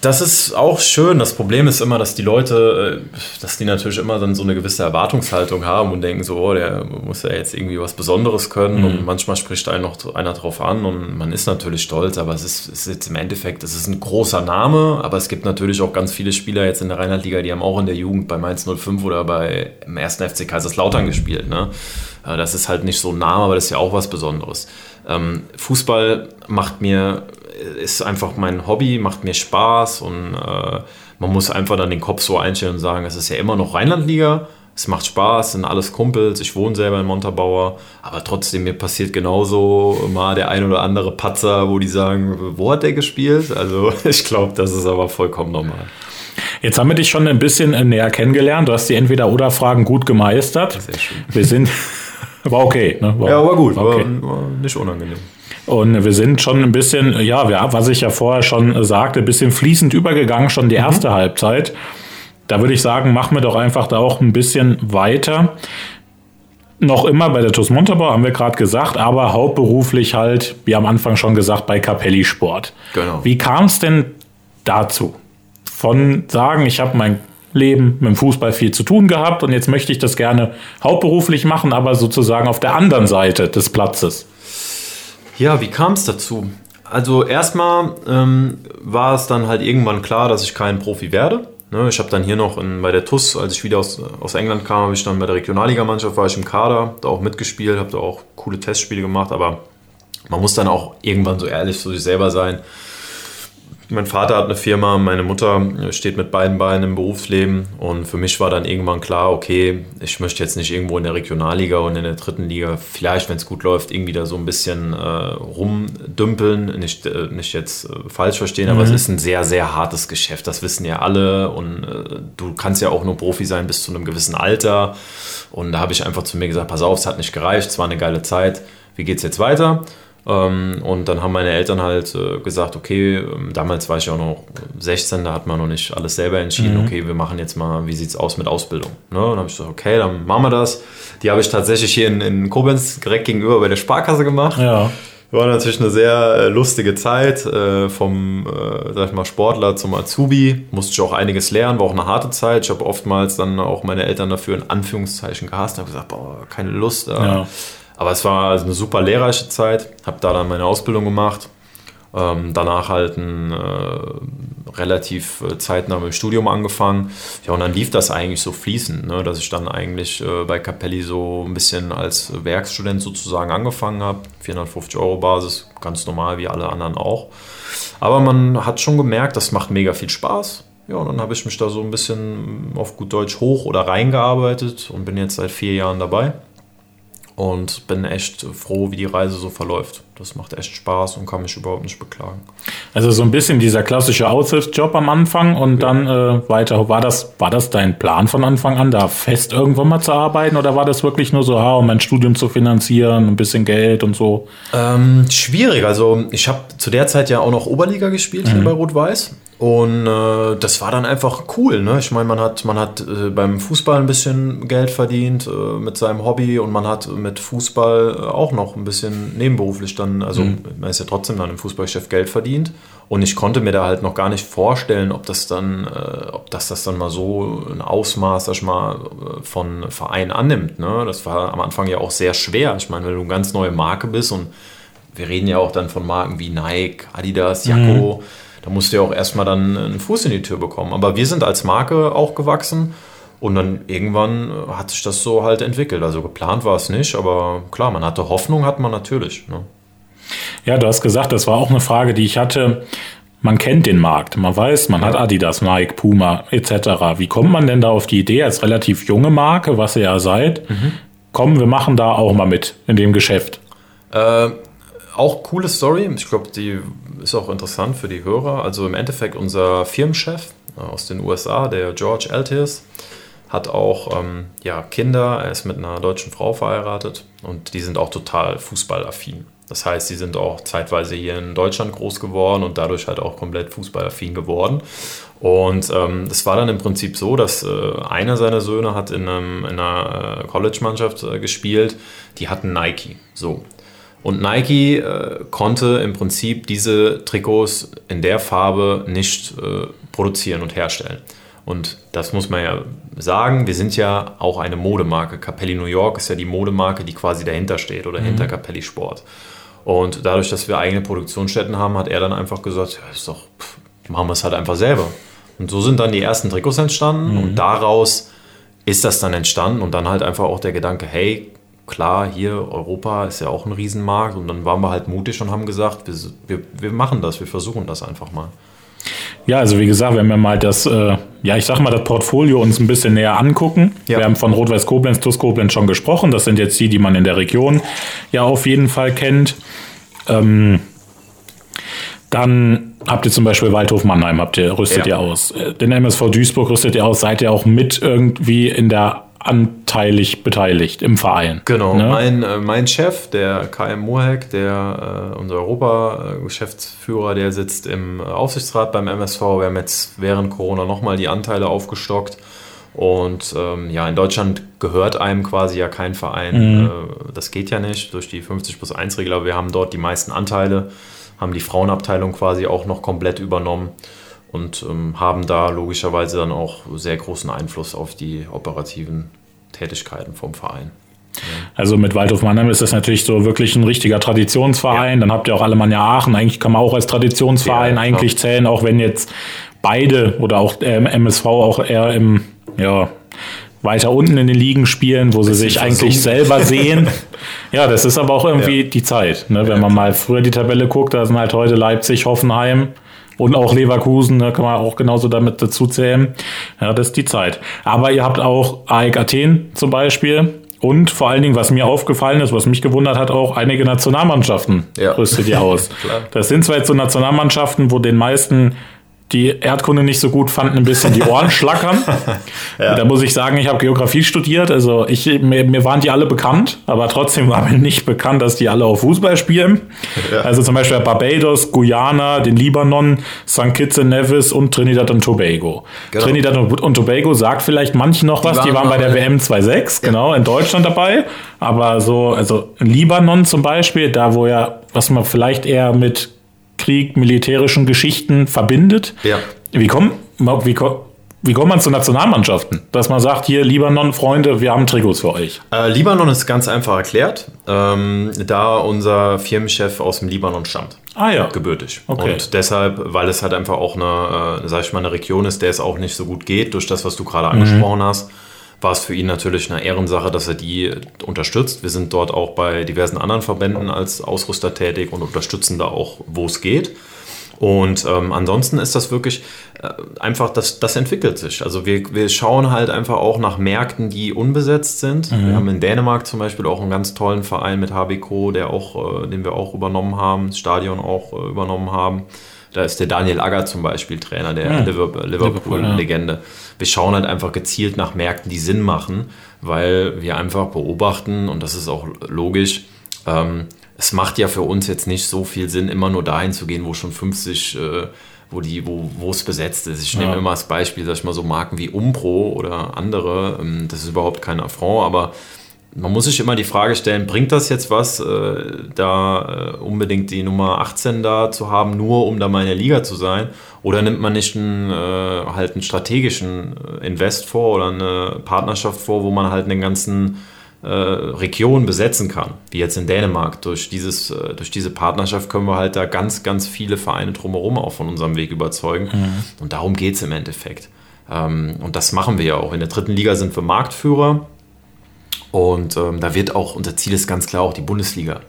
das ist auch schön. Das Problem ist immer, dass die Leute, äh, dass die natürlich immer dann so eine gewisse Erwartungshaltung haben und denken so, oh, der muss ja jetzt irgendwie was Besonderes können. Mhm. Und manchmal spricht einen noch einer drauf an und man ist natürlich stolz, aber es ist, ist jetzt im Endeffekt, es ist ein großer Name, aber es gibt natürlich auch ganz viele Spieler jetzt in der Rheinland-Liga, die haben auch in der Jugend bei Mainz 05 oder bei im ersten FC Kaiserslautern gespielt. Ne? Äh, das ist halt nicht so ein Name, aber das ist ja auch was Besonderes. Ähm, Fußball macht mir ist einfach mein Hobby, macht mir Spaß und äh, man muss einfach dann den Kopf so einstellen und sagen, es ist ja immer noch Rheinlandliga, es macht Spaß, sind alles Kumpels, ich wohne selber in Montabaur, aber trotzdem mir passiert genauso mal der ein oder andere Patzer, wo die sagen, wo hat der gespielt? Also ich glaube, das ist aber vollkommen normal. Jetzt haben wir dich schon ein bisschen näher kennengelernt. Du hast die Entweder-Oder-Fragen gut gemeistert. Sehr schön. Wir sind, war okay. Ne? War, ja, war gut, war, okay. war nicht unangenehm. Und wir sind schon ein bisschen, ja, was ich ja vorher schon sagte, ein bisschen fließend übergegangen, schon die mhm. erste mhm. Halbzeit. Da würde ich sagen, machen wir doch einfach da auch ein bisschen weiter. Noch immer bei der TuS Montabaur, haben wir gerade gesagt, aber hauptberuflich halt, wie am Anfang schon gesagt, bei Capelli Sport. Genau. Wie kam es denn dazu? Von sagen, ich habe mein Leben mit dem Fußball viel zu tun gehabt und jetzt möchte ich das gerne hauptberuflich machen, aber sozusagen auf der anderen Seite des Platzes. Ja, wie kam es dazu? Also erstmal ähm, war es dann halt irgendwann klar, dass ich kein Profi werde. Ne, ich habe dann hier noch in, bei der TUS, als ich wieder aus, aus England kam, habe ich dann bei der Regionalligamannschaft, war ich im Kader, da auch mitgespielt, habe da auch coole Testspiele gemacht, aber man muss dann auch irgendwann so ehrlich zu sich selber sein mein Vater hat eine Firma, meine Mutter steht mit beiden Beinen im Berufsleben und für mich war dann irgendwann klar, okay, ich möchte jetzt nicht irgendwo in der Regionalliga und in der dritten Liga, vielleicht, wenn es gut läuft, irgendwie da so ein bisschen äh, rumdümpeln, nicht, äh, nicht jetzt äh, falsch verstehen, mhm. aber es ist ein sehr, sehr hartes Geschäft, das wissen ja alle und äh, du kannst ja auch nur Profi sein bis zu einem gewissen Alter und da habe ich einfach zu mir gesagt, pass auf, es hat nicht gereicht, es war eine geile Zeit, wie geht es jetzt weiter? Ähm, und dann haben meine Eltern halt äh, gesagt, okay, ähm, damals war ich auch noch 16, da hat man noch nicht alles selber entschieden, mhm. okay, wir machen jetzt mal, wie sieht es aus mit Ausbildung? Ne? Und dann habe ich gesagt, okay, dann machen wir das. Die habe ich tatsächlich hier in, in Koblenz direkt gegenüber bei der Sparkasse gemacht. Ja. War natürlich eine sehr äh, lustige Zeit, äh, vom sag ich mal, Sportler zum Azubi. Musste ich auch einiges lernen, war auch eine harte Zeit. Ich habe oftmals dann auch meine Eltern dafür in Anführungszeichen gehasst und habe gesagt, boah, keine Lust. Ja. Aber es war also eine super lehrreiche Zeit, habe da dann meine Ausbildung gemacht. Ähm, danach halt ein äh, relativ äh, zeitnah mit dem Studium angefangen. Ja, und dann lief das eigentlich so fließend, ne, dass ich dann eigentlich äh, bei Capelli so ein bisschen als Werkstudent sozusagen angefangen habe. 450 Euro Basis, ganz normal wie alle anderen auch. Aber man hat schon gemerkt, das macht mega viel Spaß. Ja, und dann habe ich mich da so ein bisschen auf gut Deutsch hoch oder reingearbeitet und bin jetzt seit vier Jahren dabei und bin echt froh, wie die Reise so verläuft. Das macht echt Spaß und kann mich überhaupt nicht beklagen. Also so ein bisschen dieser klassische Aushilfsjob am Anfang und ja. dann äh, weiter. War das, war das dein Plan von Anfang an, da fest irgendwann mal zu arbeiten oder war das wirklich nur so, ha, um mein Studium zu finanzieren, ein bisschen Geld und so? Ähm, schwierig. Also ich habe zu der Zeit ja auch noch Oberliga gespielt mhm. hier bei Rot-Weiß Und äh, das war dann einfach cool. Ne? Ich meine, man hat, man hat äh, beim Fußball ein bisschen Geld verdient äh, mit seinem Hobby und man hat mit Fußball äh, auch noch ein bisschen nebenberuflich dann, also mhm. man ist ja trotzdem dann im Fußballgeschäft Geld verdient. Und ich konnte mir da halt noch gar nicht vorstellen, ob das dann, äh, ob das, das dann mal so ein Ausmaß, sag ich mal, äh, von Verein annimmt. Ne? Das war am Anfang ja auch sehr schwer. Ich meine, wenn du eine ganz neue Marke bist und wir reden ja auch dann von Marken wie Nike, Adidas, Jacko. Mhm da musst du ja auch erstmal dann einen Fuß in die Tür bekommen. Aber wir sind als Marke auch gewachsen und dann irgendwann hat sich das so halt entwickelt. Also geplant war es nicht, aber klar, man hatte Hoffnung, hat man natürlich. Ne? Ja, du hast gesagt, das war auch eine Frage, die ich hatte. Man kennt den Markt, man weiß, man hat Adidas, Nike, Puma etc. Wie kommt man denn da auf die Idee als relativ junge Marke, was ihr ja seid? Mhm. Komm, wir machen da auch mal mit in dem Geschäft. Äh, auch coole Story. Ich glaube, die ist auch interessant für die Hörer. Also im Endeffekt unser Firmenchef äh, aus den USA, der George Altiers, hat auch ähm, ja, Kinder. Er ist mit einer deutschen Frau verheiratet und die sind auch total fußballaffin. Das heißt, sie sind auch zeitweise hier in Deutschland groß geworden und dadurch halt auch komplett fußballaffin geworden. Und ähm, das war dann im Prinzip so, dass äh, einer seiner Söhne hat in, einem, in einer äh, College-Mannschaft äh, gespielt, die hatten Nike. So. Und Nike äh, konnte im Prinzip diese Trikots in der Farbe nicht äh, produzieren und herstellen. Und das muss man ja sagen, wir sind ja auch eine Modemarke. Capelli New York ist ja die Modemarke, die quasi dahinter steht oder mhm. hinter Capelli Sport. Und dadurch, dass wir eigene Produktionsstätten haben, hat er dann einfach gesagt, ja, ist doch, pff, machen wir es halt einfach selber. Und so sind dann die ersten Trikots entstanden mhm. und daraus ist das dann entstanden und dann halt einfach auch der Gedanke, hey, klar, hier Europa ist ja auch ein Riesenmarkt und dann waren wir halt mutig und haben gesagt, wir, wir, wir machen das, wir versuchen das einfach mal. Ja, also wie gesagt, wenn wir mal das, äh, ja, ich sag mal, das Portfolio uns ein bisschen näher angucken. Ja. Wir haben von Rot-Weiß Koblenz, TuS Koblenz schon gesprochen. Das sind jetzt die, die man in der Region ja auf jeden Fall kennt. Ähm, dann habt ihr zum Beispiel Waldhof Mannheim, habt ihr, rüstet ja. ihr aus. Äh, den MSV Duisburg rüstet ihr aus. Seid ihr auch mit irgendwie in der anteilig beteiligt im Verein. Genau, ne? mein, äh, mein Chef, der KM Mohek, der äh, unser Europa-Geschäftsführer, der sitzt im Aufsichtsrat beim MSV. Wir haben jetzt während Corona nochmal die Anteile aufgestockt. Und ähm, ja, in Deutschland gehört einem quasi ja kein Verein. Mhm. Äh, das geht ja nicht durch die 50 plus 1 Regel, aber wir haben dort die meisten Anteile, haben die Frauenabteilung quasi auch noch komplett übernommen und ähm, haben da logischerweise dann auch sehr großen Einfluss auf die operativen Tätigkeiten vom Verein. Also mit Waldhof Mannheim ist das natürlich so wirklich ein richtiger Traditionsverein. Ja. Dann habt ihr auch Alemannia Aachen. Eigentlich kann man auch als Traditionsverein ja, eigentlich zählen, auch wenn jetzt beide oder auch ähm, MSV auch eher im, ja, weiter unten in den Ligen spielen, wo sie sich eigentlich selber sehen. ja, das ist aber auch irgendwie ja. die Zeit. Ne? Wenn man mal früher die Tabelle guckt, da sind halt heute Leipzig, Hoffenheim, und auch Leverkusen, da kann man auch genauso damit dazu zählen. Ja, das ist die Zeit. Aber ihr habt auch AEK Athen zum Beispiel. Und vor allen Dingen, was mir aufgefallen ist, was mich gewundert hat, auch einige Nationalmannschaften ja. rüstet ihr aus. das sind zwar jetzt so Nationalmannschaften, wo den meisten die Erdkunde nicht so gut fanden, ein bisschen die Ohren schlackern. ja. Da muss ich sagen, ich habe Geografie studiert, also ich, mir, mir, waren die alle bekannt, aber trotzdem war mir nicht bekannt, dass die alle auf Fußball spielen. Ja. Also zum Beispiel Barbados, Guyana, den Libanon, St. Kitts and Nevis und Trinidad und Tobago. Genau. Trinidad und Tobago sagt vielleicht manchen noch was, die waren, die waren bei der WM 2.6, genau, in Deutschland dabei. Aber so, also Libanon zum Beispiel, da wo ja, was man vielleicht eher mit Krieg, militärischen Geschichten verbindet. Ja. Wie kommt, wie, wie kommt man zu Nationalmannschaften? Dass man sagt, hier, Libanon, Freunde, wir haben Trikots für euch. Äh, Libanon ist ganz einfach erklärt, ähm, da unser Firmenchef aus dem Libanon stammt. Ah ja. Gebürtig. Okay. Und deshalb, weil es halt einfach auch eine, äh, sag ich mal, eine Region ist, der es auch nicht so gut geht, durch das, was du gerade mhm. angesprochen hast war es für ihn natürlich eine Ehrensache, dass er die unterstützt. Wir sind dort auch bei diversen anderen Verbänden als Ausrüster tätig und unterstützen da auch, wo es geht. Und ähm, ansonsten ist das wirklich äh, einfach, das, das entwickelt sich. Also wir, wir schauen halt einfach auch nach Märkten, die unbesetzt sind. Mhm. Wir haben in Dänemark zum Beispiel auch einen ganz tollen Verein mit HBCO, der auch, äh, den wir auch übernommen haben, das Stadion auch äh, übernommen haben. Da ist der Daniel Agger zum Beispiel Trainer, der ja. Liverpool-Legende. Ja. Wir schauen halt einfach gezielt nach Märkten, die Sinn machen, weil wir einfach beobachten, und das ist auch logisch, ähm, es macht ja für uns jetzt nicht so viel Sinn, immer nur dahin zu gehen, wo schon 50, äh, wo die, wo, wo es besetzt ist. Ich nehme immer als Beispiel, sag ich mal, so Marken wie Umpro oder andere. Ähm, das ist überhaupt kein Affront, aber man muss sich immer die Frage stellen, bringt das jetzt was, äh, da äh, unbedingt die Nummer 18 da zu haben, nur um da mal in der Liga zu sein? Oder nimmt man nicht einen, äh, halt einen strategischen äh, Invest vor oder eine Partnerschaft vor, wo man halt einen ganzen äh, Region besetzen kann, wie jetzt in Dänemark. Durch, dieses, äh, durch diese Partnerschaft können wir halt da ganz, ganz viele Vereine drumherum auch von unserem Weg überzeugen. Mhm. Und darum geht es im Endeffekt. Ähm, und das machen wir ja auch. In der dritten Liga sind wir Marktführer. Und ähm, da wird auch, unser Ziel ist ganz klar auch die Bundesliga.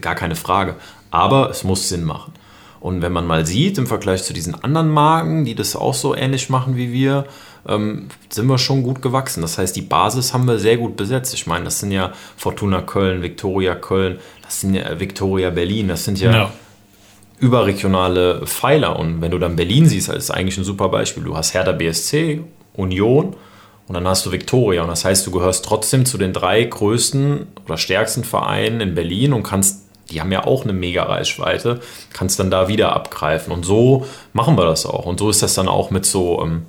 Gar keine Frage. Aber es muss Sinn machen. Und wenn man mal sieht, im Vergleich zu diesen anderen Marken, die das auch so ähnlich machen wie wir, ähm, sind wir schon gut gewachsen. Das heißt, die Basis haben wir sehr gut besetzt. Ich meine, das sind ja Fortuna Köln, Viktoria Köln, das sind ja Viktoria Berlin, das sind ja, ja, überregionale Pfeiler. Und wenn du dann Berlin siehst, das ist eigentlich ein super Beispiel. Du hast Hertha BSC, Union und dann hast du Viktoria. Und das heißt, du gehörst trotzdem zu den drei größten oder stärksten Vereinen in Berlin und kannst, die haben ja auch eine mega Reichweite, kannst dann da wieder abgreifen. Und so machen wir das auch. Und so ist das dann auch mit so ähm,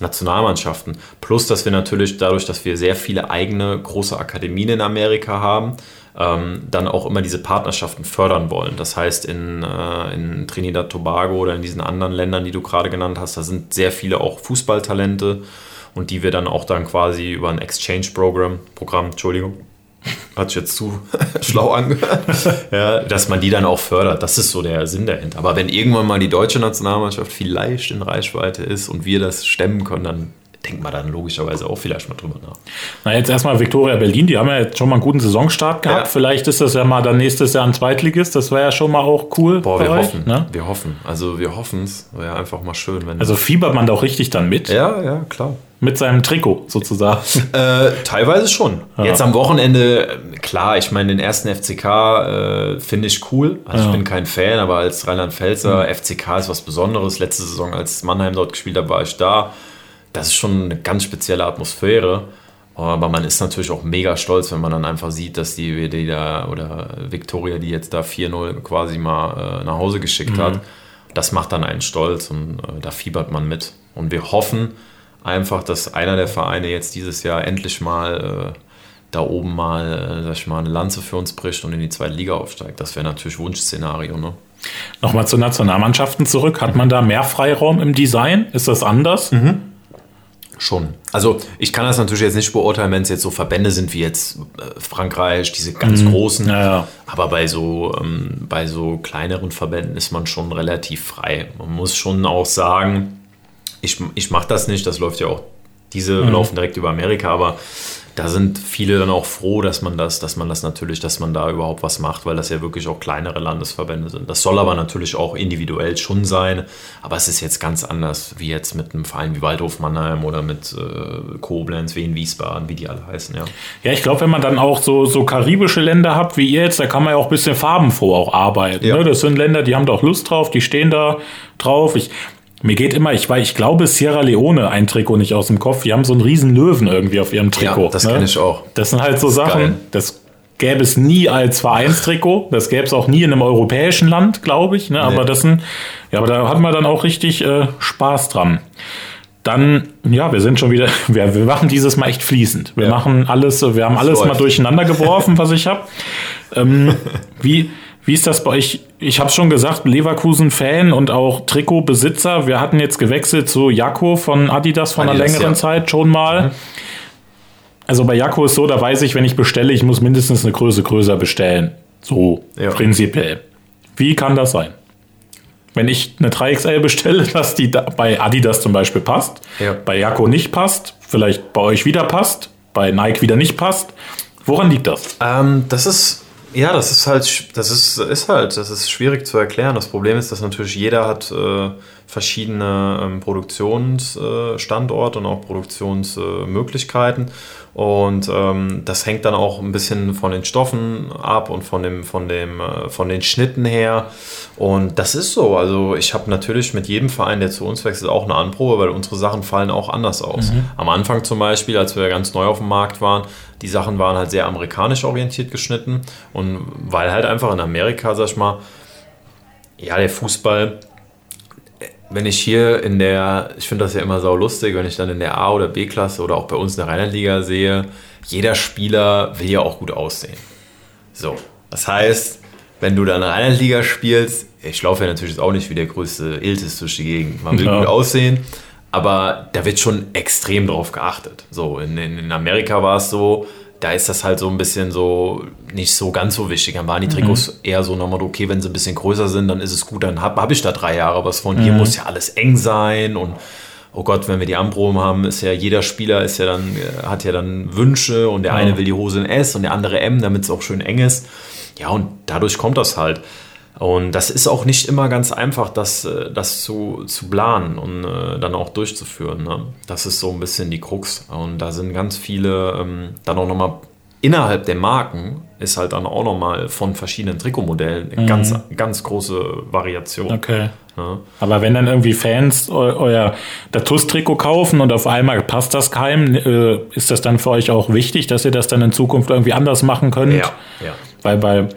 Nationalmannschaften. Plus, dass wir natürlich dadurch, dass wir sehr viele eigene große Akademien in Amerika haben, ähm, dann auch immer diese Partnerschaften fördern wollen. Das heißt, in, äh, in Trinidad Tobago oder in diesen anderen Ländern, die du gerade genannt hast, da sind sehr viele auch Fußballtalente und die wir dann auch dann quasi über ein Exchange-Programm, Programm, Entschuldigung, hat sich jetzt zu schlau angehört, ja, dass man die dann auch fördert. Das ist so der Sinn dahinter. Aber wenn irgendwann mal die deutsche Nationalmannschaft vielleicht in Reichweite ist und wir das stemmen können, dann denkt man dann logischerweise auch vielleicht mal drüber nach. Na, jetzt erstmal Viktoria Berlin, die haben ja jetzt schon mal einen guten Saisonstart gehabt. Ja. Vielleicht ist das ja mal dann nächstes Jahr ein Zweitligist. Das wäre ja schon mal auch cool. Boah, wir euch, hoffen. Ne? Wir hoffen. Also wir hoffen es. Wäre einfach mal schön. Wenn also fiebert man da auch richtig dann mit? Ja, ja, klar. Mit seinem Trikot sozusagen. Äh, teilweise schon. Ja. Jetzt am Wochenende, klar, ich meine, den ersten FCK äh, finde ich cool. Also ja. ich bin kein Fan, aber als Rheinland-Pfälzer, mhm. FCK ist was Besonderes. Letzte Saison, als Mannheim dort gespielt hat, war ich da das ist schon eine ganz spezielle Atmosphäre. Aber man ist natürlich auch mega stolz, wenn man dann einfach sieht, dass die WD da oder Victoria, die jetzt da 4-0 quasi mal äh, nach Hause geschickt mhm. hat, das macht dann einen stolz und äh, da fiebert man mit. Und wir hoffen einfach, dass einer der Vereine jetzt dieses Jahr endlich mal äh, da oben mal, äh, sag ich mal, eine Lanze für uns bricht und in die zweite Liga aufsteigt. Das wäre natürlich Wunschszenario, ne? Nochmal zu Nationalmannschaften zurück. Hat man da mehr Freiraum im Design? Ist das anders? Mhm. Schon. Also ich kann das natürlich jetzt nicht beurteilen, wenn es jetzt so Verbände sind wie jetzt äh, Frankreich, diese ganz mhm. großen. Ja, ja. Aber bei so, ähm, bei so kleineren Verbänden ist man schon relativ frei. Man muss schon auch sagen, ich, ich mache das nicht, das läuft ja auch, diese mhm. laufen direkt über Amerika, aber da sind viele dann auch froh, dass man das, dass man das natürlich, dass man da überhaupt was macht, weil das ja wirklich auch kleinere Landesverbände sind. Das soll aber natürlich auch individuell schon sein, aber es ist jetzt ganz anders wie jetzt mit einem Verein wie Waldhof Mannheim oder mit äh, Koblenz, Wien, Wiesbaden, wie die alle heißen, ja. Ja, ich glaube, wenn man dann auch so, so karibische Länder hat wie ihr jetzt, da kann man ja auch ein bisschen farbenfroh auch arbeiten. Ja. Ne? Das sind Länder, die haben da auch Lust drauf, die stehen da drauf. Ich, mir geht immer, ich war, ich glaube, Sierra Leone ein Trikot nicht aus dem Kopf. Die haben so einen riesen Löwen irgendwie auf ihrem Trikot. Ja, das ne? kenne ich auch. Das sind halt so Sachen, geil. das gäbe es nie als Vereinstrikot. Das gäbe es auch nie in einem europäischen Land, glaube ich. Ne? Aber das sind, ja, aber da hat man dann auch richtig äh, Spaß dran. Dann, ja, wir sind schon wieder, wir, wir machen dieses Mal echt fließend. Wir ja. machen alles, wir haben das alles läuft. mal durcheinander geworfen, was ich habe. Ähm, wie, wie ist das bei euch? Ich habe schon gesagt, Leverkusen-Fan und auch Trikotbesitzer. Wir hatten jetzt gewechselt zu Jakko von Adidas von Adidas, einer längeren ja. Zeit schon mal. Mhm. Also bei Jakko ist so, da weiß ich, wenn ich bestelle, ich muss mindestens eine Größe größer bestellen. So ja. prinzipiell. Wie kann das sein? Wenn ich eine 3XL bestelle, dass die bei Adidas zum Beispiel passt, ja. bei Jakko nicht passt, vielleicht bei euch wieder passt, bei Nike wieder nicht passt. Woran liegt das? Ähm, das ist ja, das ist halt, das ist, ist halt, das ist schwierig zu erklären. Das Problem ist, dass natürlich jeder hat äh, verschiedene ähm, Produktionsstandorte äh, und auch Produktionsmöglichkeiten. Äh, und ähm, das hängt dann auch ein bisschen von den Stoffen ab und von, dem, von, dem, äh, von den Schnitten her. Und das ist so. Also ich habe natürlich mit jedem Verein, der zu uns wechselt, auch eine Anprobe, weil unsere Sachen fallen auch anders aus. Mhm. Am Anfang zum Beispiel, als wir ganz neu auf dem Markt waren, die Sachen waren halt sehr amerikanisch orientiert geschnitten. Und weil halt einfach in Amerika, sag ich mal, ja, der Fußball wenn ich hier in der, ich finde das ja immer sau lustig, wenn ich dann in der A- oder B-Klasse oder auch bei uns in der Rheinland-Liga sehe, jeder Spieler will ja auch gut aussehen. So, das heißt, wenn du dann Rheinland-Liga spielst, ich laufe ja natürlich auch nicht wie der größte Iltis durch die Gegend. Man will ja. gut aussehen, aber da wird schon extrem drauf geachtet. So, in, in Amerika war es so, da ist das halt so ein bisschen so nicht so ganz so wichtig. Dann waren die Trikots mhm. eher so nochmal, okay, wenn sie ein bisschen größer sind, dann ist es gut, dann habe hab ich da drei Jahre was von. Mhm. Hier muss ja alles eng sein und oh Gott, wenn wir die Anproben haben, ist ja jeder Spieler ist ja dann, äh, hat ja dann Wünsche und der ja. eine will die Hose in S und der andere M, damit es auch schön eng ist. Ja, und dadurch kommt das halt. Und das ist auch nicht immer ganz einfach, das, äh, das zu, zu planen und äh, dann auch durchzuführen. Ne? Das ist so ein bisschen die Krux. Und da sind ganz viele, ähm, dann auch nochmal innerhalb der Marken ist halt dann auch nochmal von verschiedenen Trikotmodellen eine mhm. ganz, ganz große Variation. Okay. Ja. Aber wenn dann irgendwie Fans eu euer Datus-Trikot kaufen und auf einmal passt das keinem, äh, ist das dann für euch auch wichtig, dass ihr das dann in Zukunft irgendwie anders machen könnt? Ja, ja. Weil bei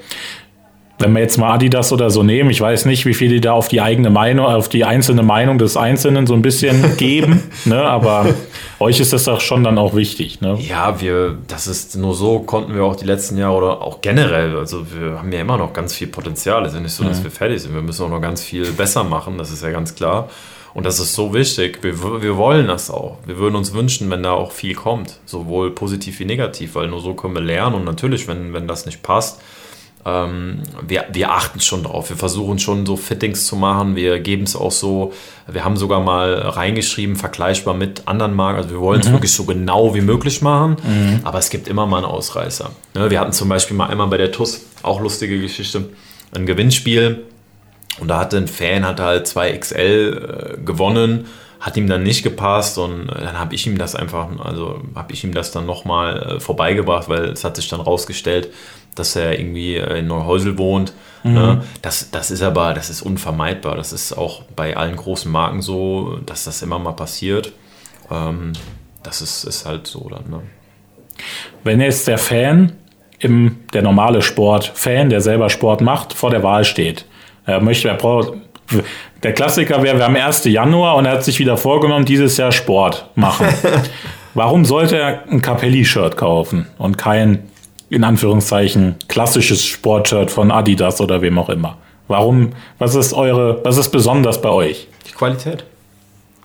wenn wir jetzt mal Adidas oder so nehmen, ich weiß nicht, wie viel die da auf die eigene Meinung, auf die einzelne Meinung des Einzelnen so ein bisschen geben, ne? aber euch ist das doch schon dann auch wichtig. Ne? Ja, wir, das ist nur so, konnten wir auch die letzten Jahre oder auch generell, also wir haben ja immer noch ganz viel Potenzial. Es ist ja nicht so, dass mhm. wir fertig sind. Wir müssen auch noch ganz viel besser machen, das ist ja ganz klar. Und das ist so wichtig. Wir, wir wollen das auch. Wir würden uns wünschen, wenn da auch viel kommt, sowohl positiv wie negativ, weil nur so können wir lernen. Und natürlich, wenn, wenn das nicht passt, ähm, wir, wir achten schon drauf. Wir versuchen schon so Fittings zu machen. Wir geben es auch so, wir haben sogar mal reingeschrieben, vergleichbar mit anderen Marken. Also wir wollen es mhm. wirklich so genau wie möglich machen, mhm. aber es gibt immer mal einen Ausreißer. Ne, wir hatten zum Beispiel mal einmal bei der TUS, auch lustige Geschichte, ein Gewinnspiel. Und da hatte ein Fan, hat halt 2XL äh, gewonnen hat ihm dann nicht gepasst und dann habe ich ihm das einfach, also habe ich ihm das dann nochmal äh, vorbeigebracht, weil es hat sich dann rausgestellt, dass er irgendwie äh, in Neuhäusel wohnt. Mhm. Ne? Das, das ist aber, das ist unvermeidbar. Das ist auch bei allen großen Marken so, dass das immer mal passiert. Ähm, das ist, ist halt so dann. Ne? Wenn jetzt der Fan, im, der normale Sport-Fan, der selber Sport macht, vor der Wahl steht, er möchte, er braucht, der Klassiker wäre, wir haben 1. Januar und er hat sich wieder vorgenommen, dieses Jahr Sport machen. Warum sollte er ein Capelli-Shirt kaufen und kein in Anführungszeichen klassisches Sportshirt von Adidas oder wem auch immer? Warum, was ist eure, was ist besonders bei euch? Die Qualität.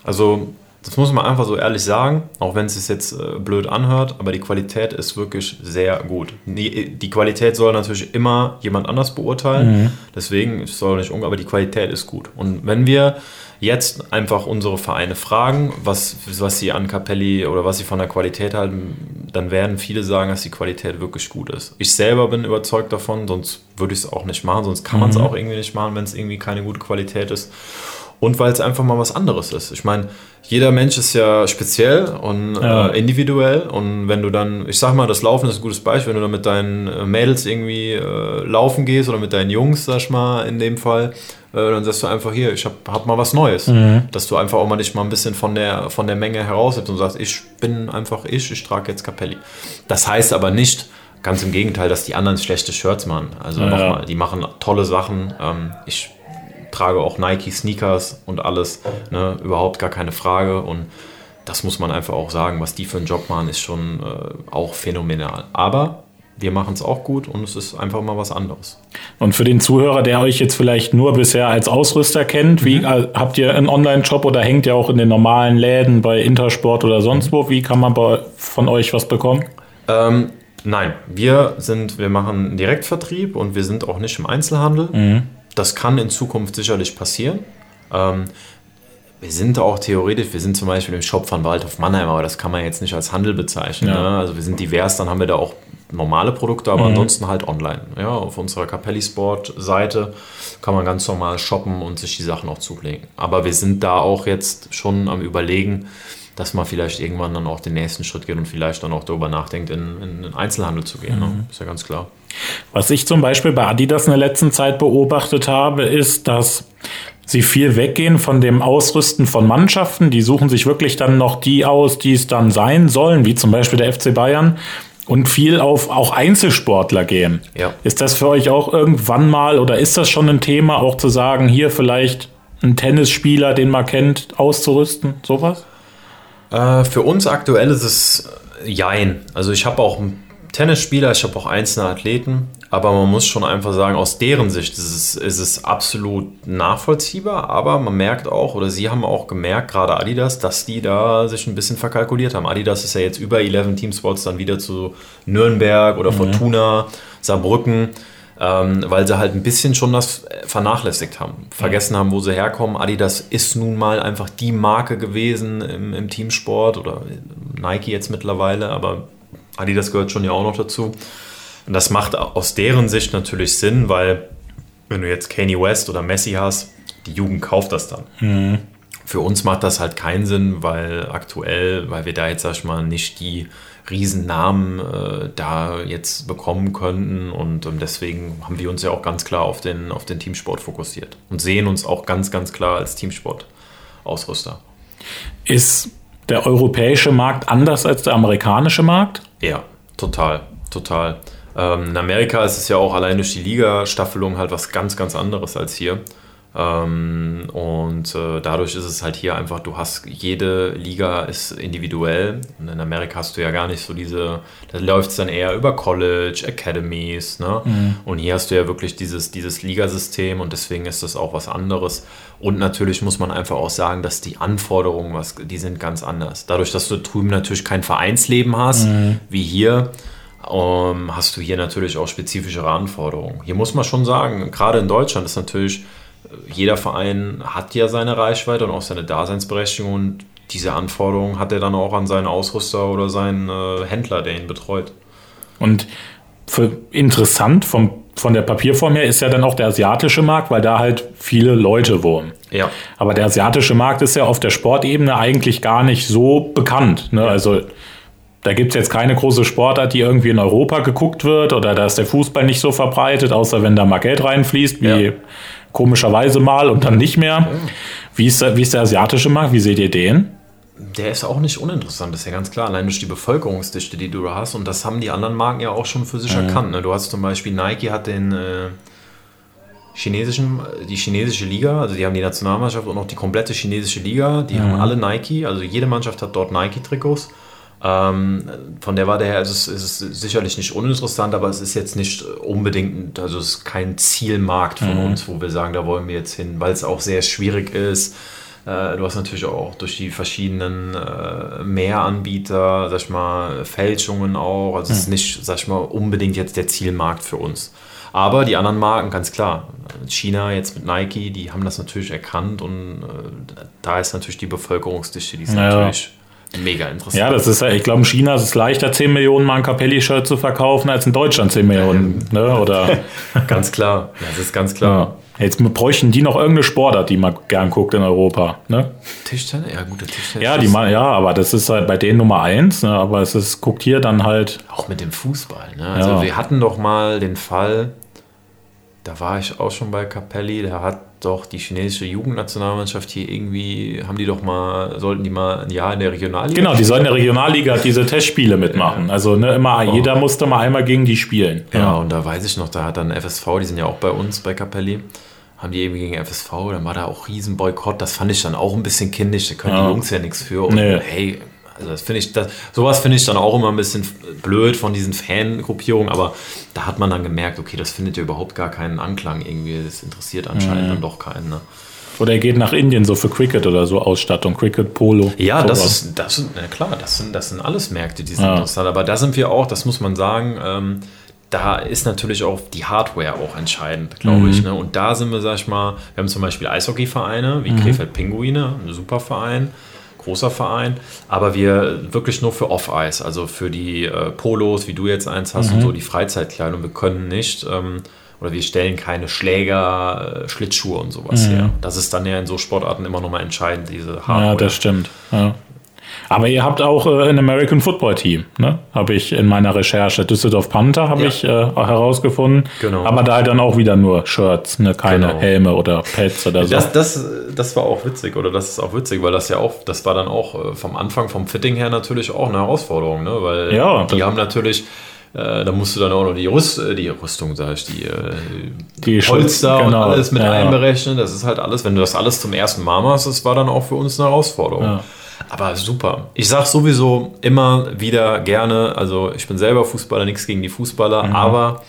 Also, das muss man einfach so ehrlich sagen, auch wenn es sich jetzt äh, blöd anhört, aber die Qualität ist wirklich sehr gut. Die, die Qualität soll natürlich immer jemand anders beurteilen, mhm. deswegen soll nicht aber die Qualität ist gut. Und wenn wir jetzt einfach unsere Vereine fragen, was, was sie an Capelli oder was sie von der Qualität halten, dann werden viele sagen, dass die Qualität wirklich gut ist. Ich selber bin überzeugt davon, sonst würde ich es auch nicht machen, sonst kann man es mhm. auch irgendwie nicht machen, wenn es irgendwie keine gute Qualität ist. Und weil es einfach mal was anderes ist. Ich meine, jeder Mensch ist ja speziell und ja. Äh, individuell. Und wenn du dann, ich sag mal, das Laufen ist ein gutes Beispiel, wenn du dann mit deinen äh, Mädels irgendwie äh, laufen gehst oder mit deinen Jungs, sag ich mal, in dem Fall, äh, dann sagst du einfach hier, ich hab, hab mal was Neues. Mhm. Dass du einfach auch mal dich mal ein bisschen von der, von der Menge heraushebst und sagst, ich bin einfach ich, ich trage jetzt Capelli. Das heißt aber nicht, ganz im Gegenteil, dass die anderen schlechte Shirts machen. Also ja, nochmal, die machen tolle Sachen. Ähm, ich trage auch Nike Sneakers und alles, ne, überhaupt gar keine Frage und das muss man einfach auch sagen, was die für einen Job machen, ist schon äh, auch phänomenal. Aber wir machen es auch gut und es ist einfach mal was anderes. Und für den Zuhörer, der euch jetzt vielleicht nur bisher als Ausrüster kennt, wie mhm. habt ihr einen Online-Shop oder hängt ihr auch in den normalen Läden bei Intersport oder sonst wo? Wie kann man bei, von euch was bekommen? Ähm, nein, wir sind, wir machen Direktvertrieb und wir sind auch nicht im Einzelhandel. Mhm. Das kann in Zukunft sicherlich passieren. Ähm, wir sind auch theoretisch, wir sind zum Beispiel im Shop von Waldhof Mannheim, aber das kann man jetzt nicht als Handel bezeichnen. Ja. Ne? Also wir sind divers, dann haben wir da auch normale Produkte, aber mhm. ansonsten halt online. Ja, auf unserer Capelli Sport Seite kann man ganz normal shoppen und sich die Sachen auch zulegen. Aber wir sind da auch jetzt schon am überlegen, dass man vielleicht irgendwann dann auch den nächsten Schritt geht und vielleicht dann auch darüber nachdenkt, in, in den Einzelhandel zu gehen. Ne? Mhm. Ne? Ist ja ganz klar. Was ich zum Beispiel bei Adidas in der letzten Zeit beobachtet habe, ist, dass sie viel weggehen von dem Ausrüsten von Mannschaften. Die suchen sich wirklich dann noch die aus, die es dann sein sollen, wie zum Beispiel der FC Bayern. Und viel auf auch Einzelsportler gehen. Ja. Ist das für euch auch irgendwann mal oder ist das schon ein Thema, auch zu sagen, hier vielleicht einen Tennisspieler, den man kennt, auszurüsten? Sowas? Äh, für uns aktuell ist es Jein. Also ich habe auch Tennisspieler, ich habe auch einzelne Athleten, aber man muss schon einfach sagen, aus deren Sicht ist es, ist es absolut nachvollziehbar, aber man merkt auch, oder sie haben auch gemerkt, gerade Adidas, dass die da sich ein bisschen verkalkuliert haben. Adidas ist ja jetzt über 11 Teamsports dann wieder zu Nürnberg oder mhm. Fortuna, Saarbrücken. Ähm, weil sie halt ein bisschen schon das vernachlässigt haben, vergessen haben, wo sie herkommen. Adidas ist nun mal einfach die Marke gewesen im, im Teamsport oder Nike jetzt mittlerweile, aber Adidas gehört schon ja auch noch dazu. Und das macht aus deren Sicht natürlich Sinn, weil wenn du jetzt Kanye West oder Messi hast, die Jugend kauft das dann. Mhm. Für uns macht das halt keinen Sinn, weil aktuell, weil wir da jetzt, sag ich mal, nicht die Riesennamen äh, da jetzt bekommen könnten. Und ähm, deswegen haben wir uns ja auch ganz klar auf den, auf den Teamsport fokussiert und sehen uns auch ganz, ganz klar als Teamsport-Ausrüster. Ist der europäische Markt anders als der amerikanische Markt? Ja, total, total. Ähm, in Amerika ist es ja auch allein durch die Liga-Staffelung halt was ganz, ganz anderes als hier. Ähm, und äh, dadurch ist es halt hier einfach, du hast, jede Liga ist individuell. Und in Amerika hast du ja gar nicht so diese, da läuft es dann eher über College, Academies. Ne? Mhm. Und hier hast du ja wirklich dieses, dieses Ligasystem und deswegen ist das auch was anderes. Und natürlich muss man einfach auch sagen, dass die Anforderungen, was, die sind ganz anders. Dadurch, dass du drüben natürlich kein Vereinsleben hast, mhm. wie hier, ähm, hast du hier natürlich auch spezifischere Anforderungen. Hier muss man schon sagen, gerade in Deutschland ist natürlich jeder Verein hat ja seine Reichweite und auch seine Daseinsberechtigung und diese Anforderungen hat er dann auch an seinen Ausrüster oder seinen äh, Händler, der ihn betreut. Und interessant vom, von der Papierform her ist ja dann auch der asiatische Markt, weil da halt viele Leute wohnen. Ja. Aber der asiatische Markt ist ja auf der Sportebene eigentlich gar nicht so bekannt. Ne? Ja. Also da gibt es jetzt keine große Sportart, die irgendwie in Europa geguckt wird oder da ist der Fußball nicht so verbreitet, außer wenn da mal Geld reinfließt, wie ja komischerweise mal und dann nicht mehr. Wie ist, der, wie ist der asiatische Markt? Wie seht ihr den? Der ist auch nicht uninteressant, das ist ja ganz klar. Allein durch die Bevölkerungsdichte, die du da hast. Und das haben die anderen Marken ja auch schon für sich mhm. erkannt. Ne? Du hast zum Beispiel Nike hat den äh, chinesischen, die chinesische Liga, also die haben die Nationalmannschaft und auch die komplette chinesische Liga. Die mhm. haben alle Nike, also jede Mannschaft hat dort Nike-Trikots. Ähm, von der Warte her ist es, ist es, sicherlich nicht uninteressant, aber es ist jetzt nicht unbedingt, also es ist kein Zielmarkt von mhm. uns, wo wir sagen, da wollen wir jetzt hin, weil es auch sehr schwierig ist. Äh, du hast natürlich auch durch die verschiedenen äh, Mehranbieter, sag ich mal, Fälschungen auch. Also es ist mhm. nicht, sag ich mal, unbedingt jetzt der Zielmarkt für uns. Aber die anderen Marken, ganz klar, China jetzt mit Nike, die haben das natürlich erkannt und äh, da ist natürlich die Bevölkerungsdichte, die ist ja. natürlich Mega interessant. Ja, das ist ja, ich glaube, in China ist es leichter, 10 Millionen Mal ein Capelli-Shirt zu verkaufen, als in Deutschland 10 Millionen. Ne? Oder? ganz klar, das ist ganz klar. Ja. Jetzt bräuchten die noch irgendeine Sportart, die man gern guckt in Europa. Ne? Tischtennis? Ja, gute Tischtennis. Ja, die ja, aber das ist halt bei denen Nummer eins. Ne? Aber es ist, guckt hier dann halt. Auch mit dem Fußball. Ne? Also, ja. wir hatten doch mal den Fall, da war ich auch schon bei Capelli, der hat doch die chinesische Jugendnationalmannschaft hier irgendwie, haben die doch mal, sollten die mal ein Jahr in der Regionalliga Genau, die sollen in der Regionalliga diese Testspiele mitmachen. Also ne, immer, oh. jeder musste mal einmal gegen die spielen. Ja, ja, und da weiß ich noch, da hat dann FSV, die sind ja auch bei uns bei Capelli, haben die irgendwie gegen FSV, dann war da auch Riesenboykott, das fand ich dann auch ein bisschen kindisch, da können ja. die Jungs ja nichts für. Und nee. hey, also das finde ich, das, sowas finde ich dann auch immer ein bisschen blöd von diesen Fangruppierungen, aber da hat man dann gemerkt, okay, das findet ja überhaupt gar keinen Anklang irgendwie. Das interessiert anscheinend mhm. dann doch keinen. Ne? Oder er geht nach Indien so für Cricket oder so Ausstattung, Cricket, Polo. Ja, das ist, das sind, na klar, das sind, das sind alles Märkte, die sind ja. interessant. Aber da sind wir auch, das muss man sagen, ähm, da ist natürlich auch die Hardware auch entscheidend, glaube mhm. ich. Ne? Und da sind wir, sag ich mal, wir haben zum Beispiel Eishockeyvereine wie mhm. Krefeld Pinguine, ein super Verein großer Verein, aber wir wirklich nur für Off-Ice, also für die äh, Polos, wie du jetzt eins hast mhm. und so, die Freizeitkleidung. Wir können nicht ähm, oder wir stellen keine Schläger, äh, Schlittschuhe und sowas mhm. her. Das ist dann ja in so Sportarten immer nochmal entscheidend, diese Hardware. Ja, das stimmt. Ja. Aber ihr habt auch äh, ein American Football Team, ne? Habe ich in meiner Recherche. Düsseldorf Panther habe ja. ich äh, herausgefunden. Genau. Aber da halt dann auch wieder nur Shirts, ne? keine genau. Helme oder Pads oder so. Das, das, das war auch witzig, oder das ist auch witzig, weil das ja auch, das war dann auch äh, vom Anfang, vom Fitting her natürlich auch eine Herausforderung, ne? Weil ja, die haben natürlich Äh, da musst du dann auch noch die, Rüst, äh, die Rüstung, sag ich, die, Die Polster genau, und alles mit ja, ja. einberechnen. Das ist halt alles, wenn du das alles zum ersten Mal machst, das war dann auch für uns eine Herausforderung. Ja. Aber super. Ich sag sowieso immer wieder gerne, also ich bin selber Fußballer, nichts gegen die Fußballer, Mhm. aber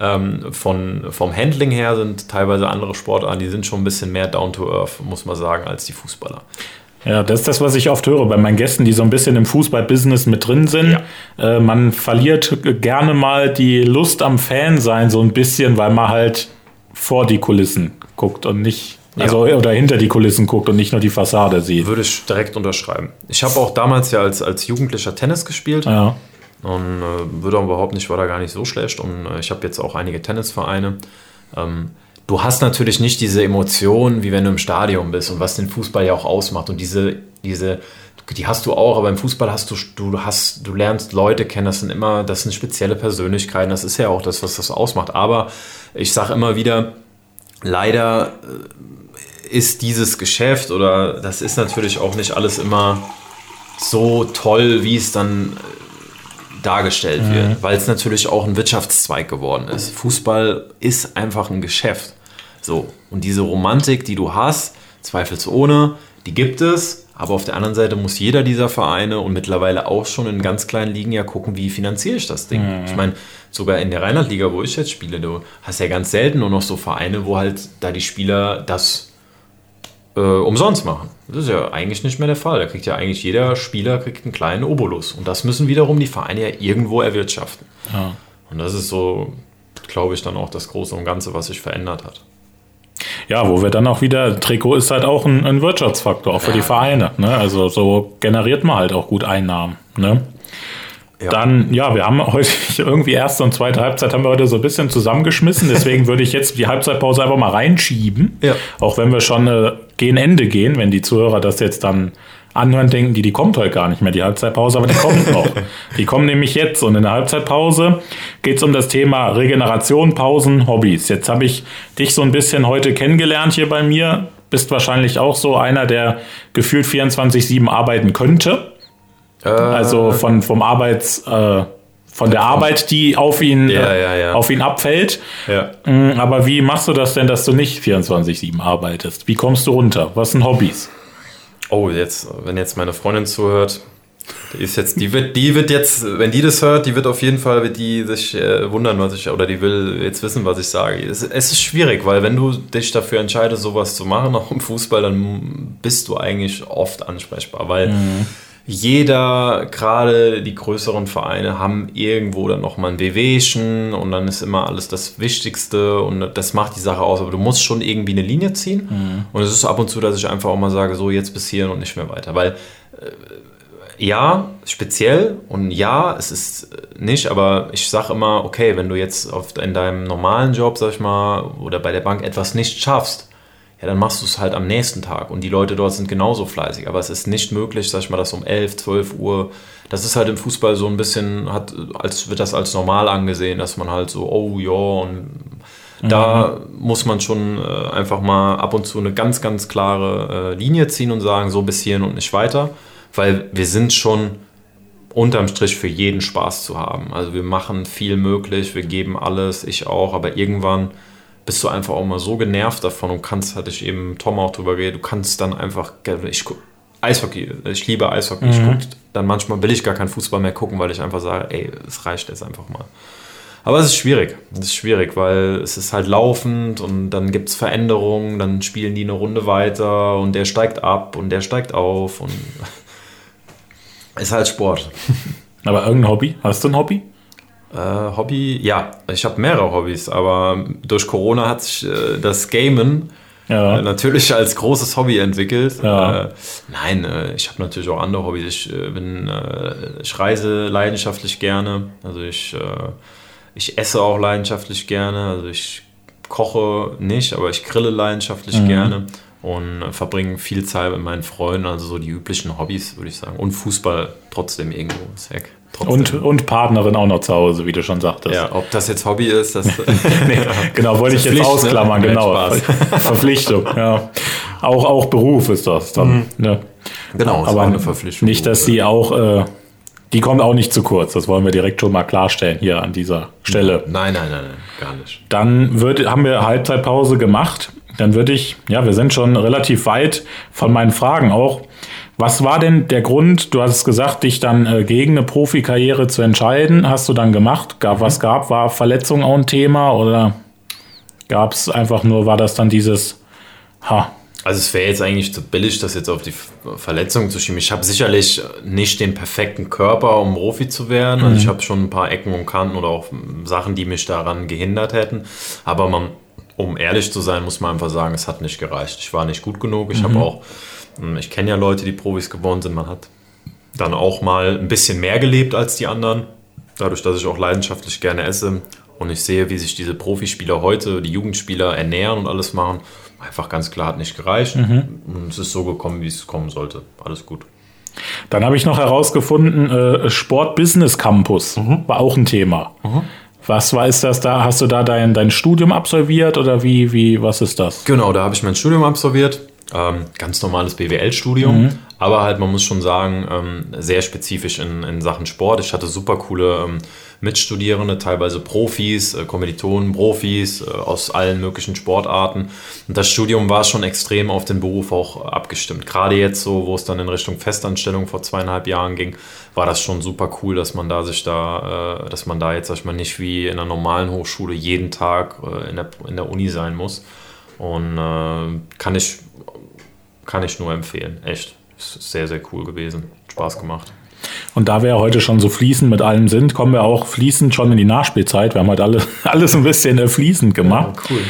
ähm, von, vom Handling her sind teilweise andere Sportarten, die sind schon ein bisschen mehr down to earth, muss man sagen, als die Fußballer. Ja, das ist das, was ich oft höre bei meinen Gästen, die so ein bisschen im Fußball-Business mit drin sind. Äh, man verliert gerne mal die Lust am Fan sein, so ein bisschen, weil man halt vor die Kulissen guckt und nicht, also oder hinter die Kulissen guckt und nicht nur die Fassade sieht. Würde ich direkt unterschreiben. Ich habe auch damals ja als, als Jugendlicher Tennis gespielt. Ja. Und äh, würde auch überhaupt nicht, war da gar nicht so schlecht. Und äh, ich habe jetzt auch einige Tennisvereine. Ähm, du hast natürlich nicht diese Emotionen, wie wenn du im Stadion bist und was den Fußball ja auch ausmacht. Und diese, diese, die hast du auch, aber im Fußball hast du, du hast, du lernst Leute kennen, das sind immer, das sind spezielle Persönlichkeiten, das ist ja auch das, was das ausmacht. Aber ich sage immer wieder, leider äh, ist dieses Geschäft oder das ist natürlich auch nicht alles immer so toll, wie es dann äh, dargestellt wird, weil es natürlich auch ein Wirtschaftszweig geworden ist. Fußball ist einfach ein Geschäft. So, und diese Romantik, die du hast, zweifelsohne, die gibt es, aber auf der anderen Seite muss jeder dieser Vereine und mittlerweile auch schon in ganz kleinen Ligen ja gucken, wie finanziere ich das Ding. Ich meine, sogar in der Rheinland-Liga, wo ich jetzt spiele, du hast ja ganz selten nur noch so Vereine, wo halt da die Spieler das äh, umsonst machen. Das ist ja eigentlich nicht mehr der Fall. Da kriegt ja eigentlich jeder Spieler kriegt einen kleinen Obolus. Und das müssen wiederum die Vereine ja irgendwo erwirtschaften. Ja. Und das ist so, glaube ich, dann auch das Große und Ganze, was sich verändert hat. Ja, wo wir dann auch wieder, Trikot ist halt auch ein, ein Wirtschaftsfaktor, auch für Ja. die Vereine. Ne? Also so generiert man halt auch gut Einnahmen. Ne? Ja. Dann, ja, wir haben heute irgendwie erste und zweite Halbzeit haben wir heute so ein bisschen zusammengeschmissen. Deswegen würde ich jetzt die Halbzeitpause einfach mal reinschieben. Ja. Auch wenn wir schon äh, gegen Ende gehen, wenn die Zuhörer das jetzt dann anhören, denken die, die kommt heute gar nicht mehr, die Halbzeitpause, aber die kommt noch. Die kommen nämlich jetzt. Und in der Halbzeitpause geht es um das Thema Regeneration, Pausen, Hobbys. Jetzt habe ich dich so ein bisschen heute kennengelernt hier bei mir. Bist wahrscheinlich auch so einer, der gefühlt 24-7 arbeiten könnte. Also von, vom Arbeits, äh, von der Arbeit, die auf ihn, Ja, äh, ja, ja. auf ihn abfällt. Mm, Aber wie machst du das denn, dass du nicht 24-7 arbeitest? Wie kommst du runter? Was sind Hobbys? Oh, jetzt, wenn jetzt meine Freundin zuhört, die ist jetzt, die wird, die wird jetzt, wenn die das hört, die wird auf jeden Fall, wird die sich äh, wundern, was ich, oder die will jetzt wissen, was ich sage. Es, es ist schwierig, weil wenn du dich dafür entscheidest, sowas zu machen, auch im Fußball, dann bist du eigentlich oft ansprechbar, weil jeder, gerade die größeren Vereine, haben irgendwo dann nochmal ein Wehwehchen und dann ist immer alles das Wichtigste und das macht die Sache aus. Aber du musst schon irgendwie eine Linie ziehen. Und es ist ab und zu, dass ich einfach auch mal sage, so jetzt bis hierhin und nicht mehr weiter. Weil äh, ja, speziell und ja, es ist äh, nicht, aber ich sage immer, okay, wenn du jetzt auf, in deinem normalen Job, sag ich mal, oder bei der Bank etwas nicht schaffst, ja, dann machst du es halt am nächsten Tag und die Leute dort sind genauso fleißig. Aber es ist nicht möglich, sag ich mal, dass um 11, 12 Uhr, das ist halt im Fußball so ein bisschen, hat, als wird das als normal angesehen, dass man halt so, oh ja, und da muss man schon äh, einfach mal ab und zu eine ganz, ganz klare äh, Linie ziehen und sagen, so bis hierhin und nicht weiter, weil wir sind schon unterm Strich für jeden Spaß zu haben. Also wir machen viel möglich, wir geben alles, ich auch, aber irgendwann bist du einfach auch mal so genervt davon und kannst, hatte ich eben Tom auch drüber geredet, du kannst dann einfach, ich Eishockey, ich liebe Eishockey, ich guck, dann manchmal will ich gar keinen Fußball mehr gucken, weil ich einfach sage, ey, es reicht jetzt einfach mal. Aber es ist schwierig. Es ist schwierig, weil es ist halt laufend und dann gibt es Veränderungen, dann spielen die eine Runde weiter und der steigt ab und der steigt auf und ist halt Sport. Aber irgendein Hobby? Hast du ein Hobby? Äh, Hobby, ja, ich habe mehrere Hobbys, aber durch Corona hat sich äh, das Gamen Ja. äh, natürlich als großes Hobby entwickelt. Ja. Äh, nein, äh, ich habe natürlich auch andere Hobbys. Ich äh, bin, ich reise leidenschaftlich gerne. Also ich, ich esse auch leidenschaftlich gerne. Also ich koche nicht, aber ich grille leidenschaftlich Mhm. gerne und verbringe viel Zeit mit meinen Freunden. Also so die üblichen Hobbys, würde ich sagen. Und Fußball trotzdem irgendwo. Ist heck. Trotzdem. Und, und Partnerin auch noch zu Hause, wie du schon sagtest. ja, ob das jetzt Hobby ist, das Genau, wollte ich jetzt Pflicht, ne? ausklammern, Nein, genau. Spaß. Verpflichtung, ja. Auch, auch Beruf ist das dann. Ne? genau, ist auch Aber eine Verpflichtung. nicht, dass sie auch äh, Die kommt auch nicht zu kurz. Das wollen wir direkt schon mal klarstellen hier an dieser Stelle. Nein, nein, nein, nein gar nicht. Dann wird, haben wir Halbzeitpause gemacht. Dann würde ich, ja, wir sind schon relativ weit von meinen Fragen auch. Was war denn der Grund, du hast gesagt, dich dann äh, gegen eine Profikarriere zu entscheiden? Hast du dann gemacht? Gab, was gab? War Verletzung auch ein Thema oder gab es einfach nur, war das dann dieses, ha, also es wäre jetzt eigentlich zu billig, das jetzt auf die Verletzung zu schieben. Ich habe sicherlich nicht den perfekten Körper, um Profi zu werden. Also ich mhm. habe schon ein paar Ecken und Kanten oder auch Sachen, die mich daran gehindert hätten. Aber man, um ehrlich zu sein, muss man einfach sagen, es hat nicht gereicht. Ich war nicht gut genug. Ich mhm. habe auch, ich kenne ja Leute, die Profis geworden sind. Man hat dann auch mal ein bisschen mehr gelebt als die anderen. Dadurch, dass ich auch leidenschaftlich gerne esse und ich sehe, wie sich diese Profispieler heute, die Jugendspieler ernähren und alles machen einfach ganz klar hat nicht gereicht. Mhm. Und es ist so gekommen, wie es kommen sollte. Alles gut. Dann habe ich noch herausgefunden, äh, Sport-Business Campus mhm. war auch ein Thema. Mhm. Was war ist das da? Hast du da dein, dein Studium absolviert oder wie, wie, was ist das? Genau, da habe ich mein Studium absolviert. Ähm, ganz normales BWL-Studium, mhm. aber halt, man muss schon sagen, ähm, sehr spezifisch in, in Sachen Sport. Ich hatte super coole ähm, Mitstudierende, teilweise Profis, äh, Kommilitonen, Profis äh, aus allen möglichen Sportarten. Und das Studium war schon extrem auf den Beruf auch abgestimmt. Gerade jetzt so, wo es dann in Richtung Festanstellung vor zweieinhalb Jahren ging, war das schon super cool, dass man da sich da, äh, dass man da jetzt, sag ich mal, nicht wie in einer normalen Hochschule jeden Tag äh, in, der, in der Uni sein muss. Und äh, kann ich kann ich nur empfehlen. Echt. Ist sehr, sehr cool gewesen. Spaß gemacht. Und da wir ja heute schon so fließend mit allem sind, kommen wir auch fließend schon in die Nachspielzeit. Wir haben heute alle, alles ein bisschen äh, fließend gemacht. Ja, cool.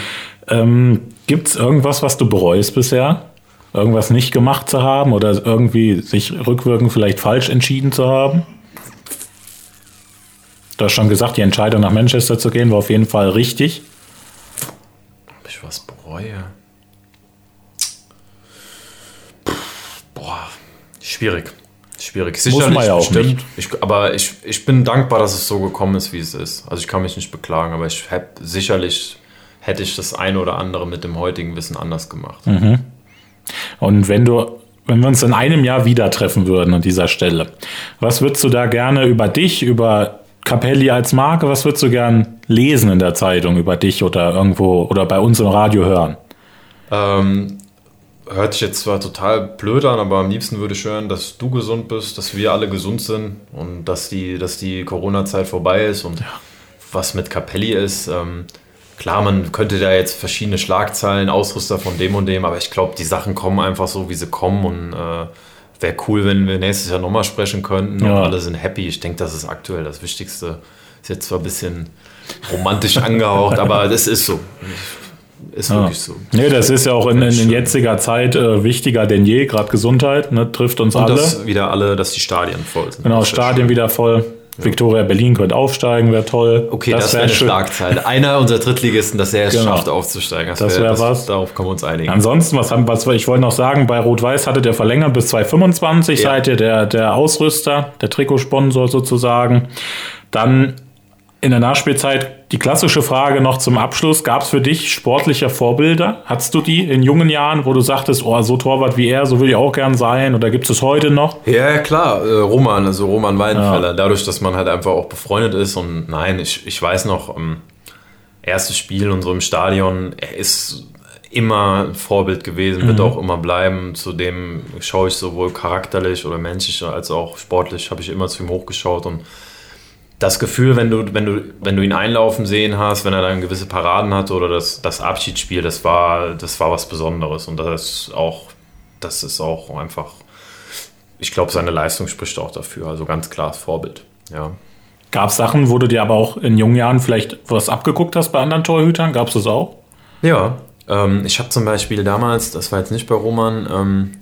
Ähm, Gibt es irgendwas, was du bereust bisher? Irgendwas nicht gemacht zu haben oder irgendwie sich rückwirkend vielleicht falsch entschieden zu haben? Du hast schon gesagt, die Entscheidung nach Manchester zu gehen war auf jeden Fall richtig. Ob ich was bereue? Boah, schwierig. Schwierig. Sicherlich, Muss ja auch bestimmt. Ich, aber ich, ich bin dankbar, dass es so gekommen ist, wie es ist. Also ich kann mich nicht beklagen, aber ich habe sicherlich hätte ich das eine oder andere mit dem heutigen Wissen anders gemacht. Mhm. Und wenn du, wenn wir uns in einem Jahr wieder treffen würden an dieser Stelle, was würdest du da gerne über dich, über Capelli als Marke, was würdest du gern lesen in der Zeitung über dich oder irgendwo oder bei uns im Radio hören? Ähm, hört sich jetzt zwar total blöd an, aber am liebsten würde ich hören, dass du gesund bist, dass wir alle gesund sind und dass die, dass die Corona-Zeit vorbei ist und ja. was mit Capelli ist. Ähm, klar, man könnte da jetzt verschiedene Schlagzeilen, Ausrüster von dem und dem, aber ich glaube, die Sachen kommen einfach so, wie sie kommen und äh, wäre cool, wenn wir nächstes Jahr nochmal sprechen könnten ja. und alle sind happy. Ich denke, das ist aktuell das Wichtigste. Ist jetzt zwar ein bisschen romantisch angehaucht, aber das ist so. Ist ja. wirklich so. Nee, das ist ja auch in, in jetziger Zeit äh, wichtiger denn je, gerade Gesundheit, ne, trifft uns Und alle. Dass wieder alle, dass die Stadien voll sind. Genau, Stadien wieder voll. Ja. Victoria Berlin könnte aufsteigen, wäre toll. Okay, das, das wäre wär eine schön. Schlagzeile. Einer unserer Drittligisten, dass er es genau. schafft, aufzusteigen. Das, das wäre wär was. Darauf können wir uns einigen. Ansonsten, was, haben, was ich wollte noch sagen, bei Rot-Weiß hatte der verlängert bis 2025, ja. seid ihr der, der Ausrüster, der Trikotsponsor sozusagen. Dann in der Nachspielzeit die klassische Frage noch zum Abschluss. Gab es für dich sportliche Vorbilder? Hattest du die in jungen Jahren, wo du sagtest, oh, so Torwart wie er, so will ich auch gern sein? Oder gibt es heute noch? Ja, klar, äh, Roman, also Roman Weidenfeller. Ja. Dadurch, dass man halt einfach auch befreundet ist. Und nein, ich, ich weiß noch, ähm, erstes Spiel in unserem Stadion, er ist immer ein Vorbild gewesen, mhm. wird auch immer bleiben. Zudem schaue ich sowohl charakterlich oder menschlich als auch sportlich, habe ich immer zu ihm hochgeschaut und das Gefühl, wenn du, wenn, du, wenn du ihn einlaufen sehen hast, wenn er dann gewisse Paraden hatte oder das, das Abschiedsspiel, das war, das war was Besonderes. Und das ist auch, das ist auch einfach, ich glaube, seine Leistung spricht auch dafür. Also ganz klares Vorbild. Ja. Gab es Sachen, wo du dir aber auch in jungen Jahren vielleicht was abgeguckt hast bei anderen Torhütern? Gab es das auch? Ja, ähm, ich habe zum Beispiel damals, das war jetzt nicht bei Roman, ähm,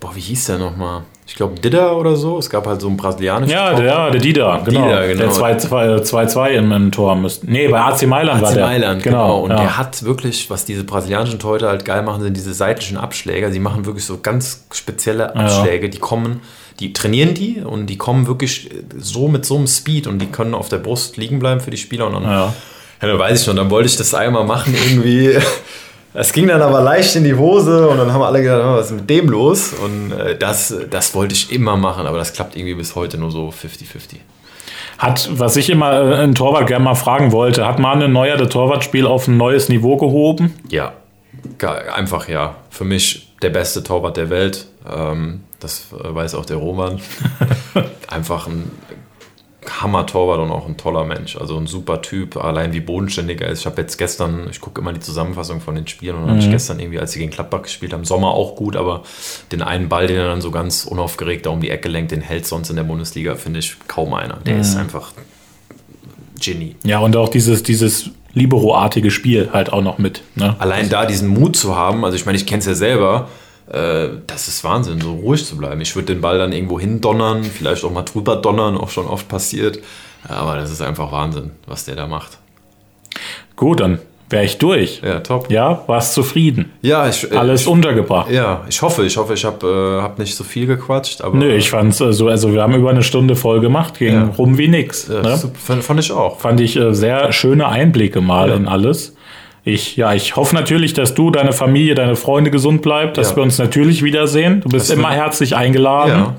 boah, wie hieß der nochmal? Ich glaube, Dida oder so. Es gab halt so einen brasilianischen. Ja, der, ja, der Dida, genau. Dida, genau. Der 2-2 im, im Tor müsste. Nee, bei AC Mailand AC war der. Mailand, genau. genau. Und ja. der hat wirklich, was diese brasilianischen Torhüter halt geil machen, sind diese seitlichen Abschläge. Sie machen wirklich so ganz spezielle Abschläge. Ja. Die kommen, die trainieren die und die kommen wirklich so mit so einem Speed und die können auf der Brust liegen bleiben für die Spieler. Und dann, ja. ja dann weiß ich schon, dann wollte ich das einmal machen irgendwie. Es ging dann aber leicht in die Hose und dann haben alle gedacht, was ist mit dem los? Und äh, das, das wollte ich immer machen, aber das klappt irgendwie bis heute nur so 50-50. Hat, was ich immer äh, ein Torwart gerne mal fragen wollte, hat Manuel Neuer das Torwartspiel auf ein neues Niveau gehoben? Ja, einfach ja. Für mich der beste Torwart der Welt. Ähm, das äh, weiß auch der Roman. einfach ein Hammer-Torwart und auch ein toller Mensch. Also ein super Typ, allein wie bodenständig er ist. Ich habe jetzt gestern, ich gucke immer die Zusammenfassung von den Spielen und mhm. habe ich gestern irgendwie, als sie gegen Klappbach gespielt haben, Sommer auch gut, aber den einen Ball, den er dann so ganz unaufgeregt da um die Ecke lenkt, den hält sonst in der Bundesliga, finde ich kaum einer. Der mhm. ist einfach Genie. Ja, und auch dieses, dieses Libero-artige Spiel halt auch noch mit. Ne? Allein da diesen Mut zu haben, also ich meine, ich kenne es ja selber, äh, das ist Wahnsinn, so ruhig zu bleiben. Ich würde den Ball dann irgendwo hindonnern, vielleicht auch mal drüber donnern, auch schon oft passiert. Aber das ist einfach Wahnsinn, was der da macht. Gut, dann wäre ich durch. Ja, top. Ja, warst zufrieden. Ja, ich, alles ich, untergebracht. Ja, ich hoffe, ich hoffe, ich habe äh, hab nicht so viel gequatscht. Aber, Nö, ich fand es äh, so, also wir haben über eine Stunde voll gemacht, ging ja. rum wie nix. Ja, ne? fand, fand, ich auch. Fand ich äh, sehr schöne Einblicke mal ja. in alles. Ich, ja, ich hoffe natürlich, dass du, deine Familie, deine Freunde gesund bleibt, dass ja. wir uns natürlich wiedersehen. Du bist das immer herzlich eingeladen, ja.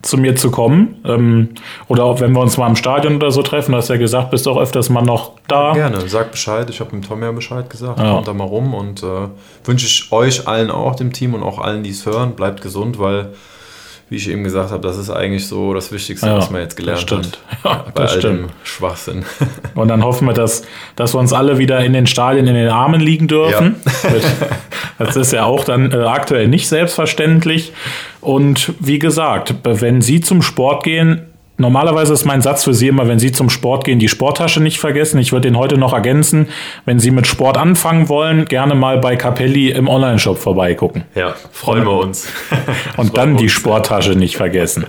zu mir zu kommen. Ähm, oder auch wenn wir uns mal im Stadion oder so treffen, du hast ja gesagt, bist auch öfters mal noch da. Gerne, sag Bescheid. Ich habe dem Tom ja Bescheid gesagt. Ja. Kommt da mal rum und äh, wünsche ich euch allen auch, dem Team und auch allen, die es hören, bleibt gesund, weil wie ich eben gesagt habe, das ist eigentlich so das Wichtigste, ja, was man jetzt gelernt stimmt. hat. Ja, bei das all stimmt. dem Schwachsinn. Und dann hoffen wir, dass, dass wir uns alle wieder in den Stadien in den Armen liegen dürfen. Ja. Das ist ja auch dann äh, aktuell nicht selbstverständlich. Und wie gesagt, wenn Sie zum Sport gehen, Normalerweise ist mein Satz für Sie immer, wenn Sie zum Sport gehen, die Sporttasche nicht vergessen. Ich würde den heute noch ergänzen. Wenn Sie mit Sport anfangen wollen, gerne mal bei Capelli im Onlineshop vorbeigucken. Ja, freuen wir uns. Und dann die Sporttasche nicht vergessen.